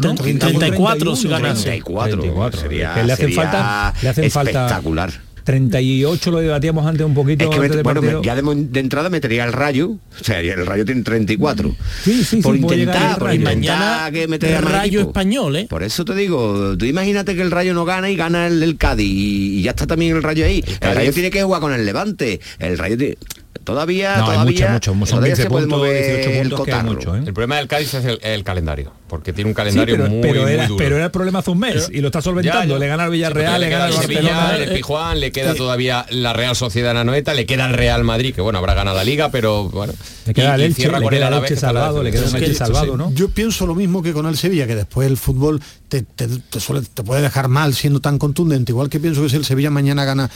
34 si ganase. 34. 34. Sería, Que le hacen sería falta- le hacen falta- espectacular. 38 lo debatíamos antes un poquito Es que antes me- del bueno, me- ya de, de entrada metería el rayo, o sea, el rayo tiene 34. Sí, sí, por sí, intentar, el por Rayo. intentar Mañana que meter más Rayo equipo. español, ¿eh? Por eso te digo, tú imagínate que el Rayo no gana y gana el, el Cádiz y, y ya está también el Rayo ahí. El, Rayo tiene que jugar con el Levante. El Rayo tiene- todavía, No, hay todavía, mucho, mucho, son todavía 15 se puede puntos, mover 18 el cotarro. mucho, ¿eh? El problema del Cádiz es el, el calendario, porque tiene un Sí, calendario pero, muy, pero muy era, duro. pero era el problema hace un mes y lo está solventando. Ya, ya. Le gana al Villarreal, le queda gana al el Sevilla, Barcelona. el Pijuán, le queda todavía la Real Sociedad en la Noeta, le queda el Real Madrid, que bueno, habrá ganado la Liga, pero bueno. Le queda y- el Elche, le queda el salvado, le queda Sí, salvado. ¿no? Yo pienso lo mismo que con el Sevilla, que después el fútbol te, te- te suele- te puede dejar mal siendo tan contundente. Igual que pienso que si el Sevilla mañana gana,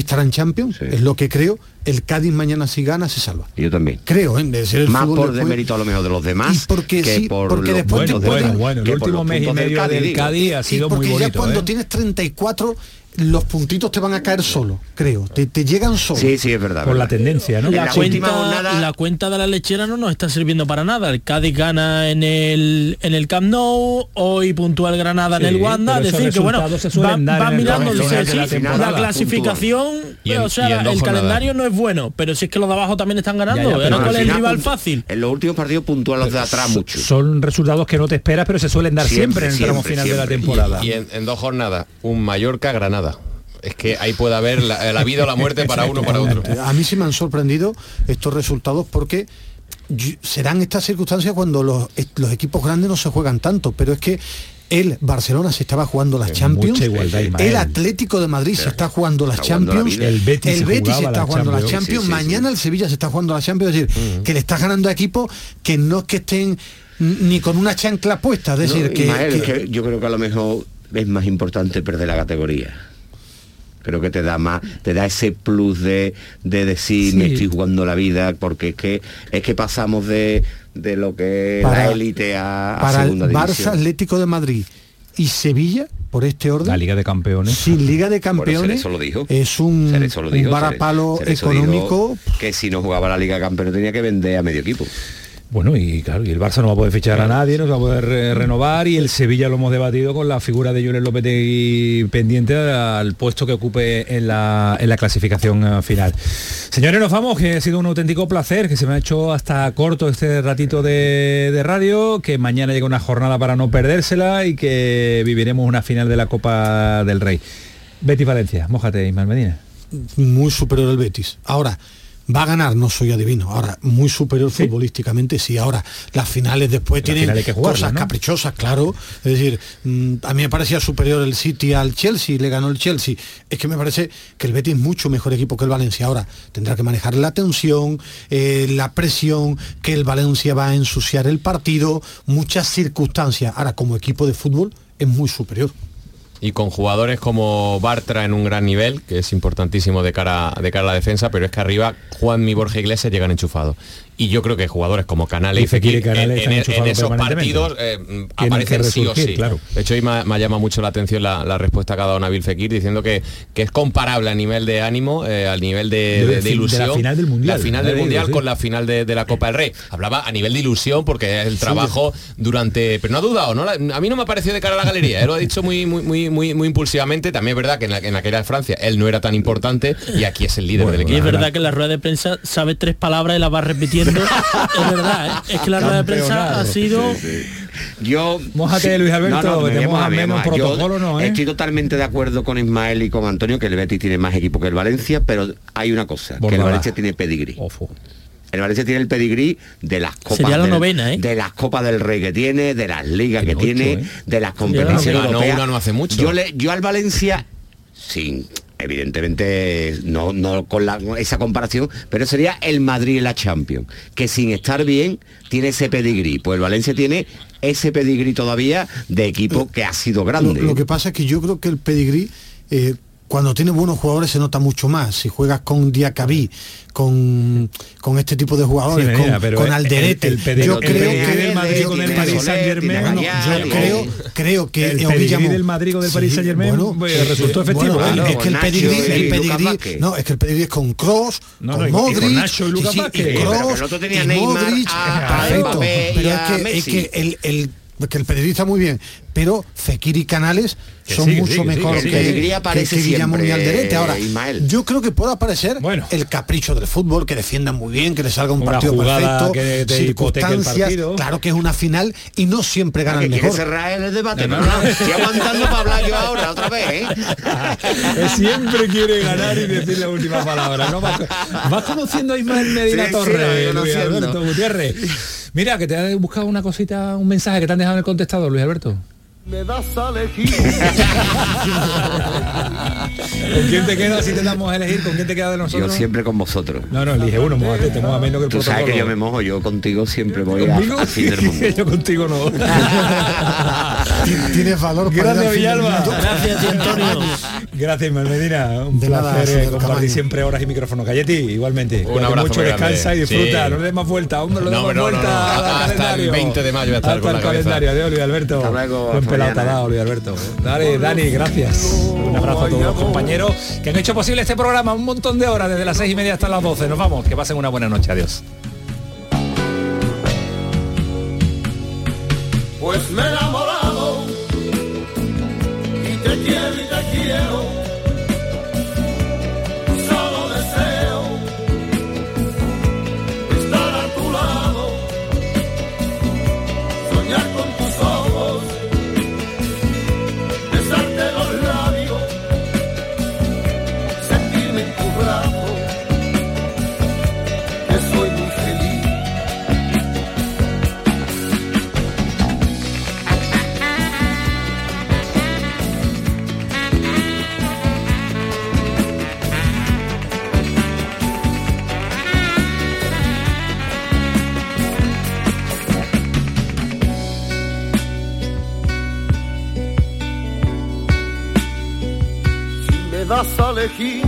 estará en Champions, es lo que creo. El Cádiz mañana si gana, se salva. Yo también. Creo, ¿eh? de ser el Más fútbol por demérito a lo mejor de los demás Y porque que sí, por porque los después te buenos pueden- de- bueno, el último mes y puntos del medio del. Cádiz ha Y sido porque muy ya bonito. cuando ¿eh? tienes 34, los puntitos te van a caer solo, creo. Te, te llegan solo. Sí, sí, es verdad. Por la tendencia, ¿no? La cuenta, jornada- la cuenta de la lechera no nos está sirviendo para nada. El Cádiz gana en el en el Camp Nou, hoy puntúa el Granada Sí, en el Wanda, es decir que bueno, resultados se suelen va, dar va en el mirando dice, la sí, temporada, la clasificación, Y en- o sea, el jornadas. calendario no es bueno, pero si es que los de abajo también están ganando, Ya, ya, ¿eh? pero ¿no? al ¿Cuál es el rival fácil? En los últimos partidos puntúan los de atrás mucho. Son resultados que no te esperas, pero se suelen dar siempre, Siempre, en el tramo siempre, final de la temporada. Y en, en dos jornadas, un Mallorca-Granada. Es que ahí puede haber la, la vida o la muerte para uno o para otro. A mí sí me han sorprendido estos resultados porque serán estas circunstancias cuando los, los equipos grandes no se juegan tanto, pero es que el Barcelona se estaba jugando las Champions, igualdad, el Atlético de Madrid se está jugando las está jugando la Champions. El Betis se el Betis se jugaba está la jugando las Champions. Champions, Sí, sí, sí. mañana el Sevilla se está jugando las Champions, es decir, que le estás ganando a equipos que no es que estén ni con una chancla puesta, es decir, No, que, Ismael, que- es que yo creo que a lo mejor es más importante perder la categoría. Creo que te da más, te da ese plus de, de decir Sí. me estoy jugando la vida, porque es que es que pasamos de, de lo que es Para- la élite a, a para el segunda Barça, división. Atlético de Madrid y Sevilla, por este orden, La Liga de Campeones. sin Liga de Bueno, Campeones Cerezo lo dijo. es un, un dijo, varapalo Cerezo económico. dijo que si no jugaba la Liga de Campeones tenía que vender a medio equipo. Bueno, y claro, y el Barça no va a poder fichar a nadie, no se va a poder renovar y el Sevilla lo hemos debatido con la figura de Julen Lopetegui pendiente al puesto que ocupe en la, en la clasificación eh, final. Señores, nos vamos, que ha sido un auténtico placer, que se me ha hecho hasta corto este ratito de, de radio, que mañana llega una jornada para no perdérsela y que viviremos una final de la Copa del Rey. Betty Valencia, mójate, Ismael Medina. muy superior al Betis. Ahora, va a ganar, no soy adivino. Ahora, muy superior futbolísticamente, sí. Ahora, las finales después La tienen final hay que jugarla, cosas ¿no? caprichosas, claro. Es decir, mm, a mí me parecía superior el City al Chelsea, le ganó el Chelsea. Es que me parece que el Betis es mucho mejor equipo que el Valencia. Ahora, tendrá que manejar la tensión, eh, la presión, que el Valencia va a ensuciar el partido, muchas circunstancias. Ahora, como equipo de fútbol, es muy superior. Y con jugadores como Bartra en un gran nivel, que es importantísimo de cara, de cara a la defensa, pero es que arriba Juan y Borja Iglesias llegan enchufados. Y yo creo que jugadores como Canales y Y Fekir y en, Canales en- están en enchufados esos partidos eh, aparecen sí o sí. claro. De hecho, hoy me, llamado mucho la atención la, la respuesta que ha dado Nabil Fekir diciendo que, que es comparable a nivel de ánimo, eh, al nivel de, De- de- de de fin- de ilusión. la final del Mundial, La final del Mundial sí. con la final de, de la Copa del Rey. Hablaba a nivel de ilusión porque es el trabajo durante... Pero no ha dudado, ¿no? La- a mí no me ha parecido de cara a la galería, él lo ha dicho muy, muy, muy, muy, muy impulsivamente. También es verdad que en, la, en aquella de Francia él no era tan importante y aquí es el líder del Y equipo. es verdad que en la rueda de prensa sabe tres palabras y las va repitiendo. es verdad, ¿eh? es que la rueda de prensa ha sido... Yo Mójate, Luis Alberto, te mojas a ver, menos protocolo, ¿no, eh? Estoy totalmente de acuerdo con Ismael y con Antonio que el Betis tiene más equipo que el Valencia, pero hay una cosa, que el. Valencia tiene pedigrí. El Valencia tiene el pedigrí de las copas Sería la del- novena, ¿eh? de las copas del Rey que tiene, de las ligas que ocho, tiene, ¿eh? de las la competiciones europeas. una no hace mucho. Yo le, yo al Valencia sin evidentemente no, no con la- esa comparación, pero sería el Madrid en la Champions, que sin estar bien tiene ese pedigrí. Pues el Valencia tiene ese pedigrí todavía de equipo que ha sido Lo, grande. lo que pasa es que yo creo que el pedigrí, eh, cuando tiene buenos jugadores se nota mucho más. Si juegas con Diacabí, con, con este tipo de jugadores, Sí, con, pero con el- Alderete, el pedigrí- yo el creo que del Madrid con el yo Paris creo- Saint-Germain, bueno, Gallardo, yo creo, creo que el pedigrí Guillamón- del Madrid con el Paris resultó efectivo, bueno, claro, es que con el pedigrí, el pedigrí, no, es que el pedigrí es con Cross, No, con no, y con- y Modric, con Nacho y Lucas sí, sí, Vázquez. y Pero Kroos, que el otro tenía y Neymar Modric, a- a perfecto. Mbappé y pero es que, es Messi. que el, el que el periodista muy bien, pero Fekir y Canales Que son sí, que mucho sí, que mejor que sí. que, Alegría que- aparece que Guillermo Muñoz Alderete. Ahora, Ismael. yo creo que puede aparecer el capricho del fútbol, que defiendan muy bien, que le salga un Una partido perfecto, que te hipoteque el circunstancias, partido. claro que es una final y no siempre gana que el mejor. cerrar el debate, no, no, estoy aguantando para hablar yo ahora, otra vez, ¿eh? Que siempre quiere ganar y decir la última palabra. ¿no? Vas, vas conociendo a Ismael Medina Sí, sí, Torres, Luis. Alberto Gutiérrez. Mira, que te ha buscado una cosita, un mensaje que te han dejado en el contestador, Luis Alberto. Me das a elegir. ¿Con quién te quedas si te damos a elegir? ¿Con quién te quedas de Yo nosotros? siempre con vosotros. No, no, elige uno, mojate, te moja menos que el Tú sabes que yo me mojo, yo contigo siempre voy a, ¿Conmigo? al fin del mundo. yo contigo no. Tienes valor para ir Gracias, al fin del Villalba. mundo. Gracias, Antonio. Gracias, Ismael Medina. Un De nada, placer eh, compartir Camaño. siempre horas y micrófono. Cayeti, igualmente. Un Cuídate abrazo mucho, descansa y disfruta. Sí. No le des más vuelta, hombre, no le No, des más no, no, vuelta no. Hasta el calendario. 20 de mayo Hasta con el calendario. Adiós, Luis Alberto. Hasta luego, Buen hasta dado, Luis Alberto. Dale, Dani, gracias. Un abrazo a todos los compañeros que han hecho posible este programa un montón de horas, desde las seis y media hasta las 12. Nos vamos, que pasen una buena noche. Adiós. Pues me he enamorado y te quiero y te quiero. Si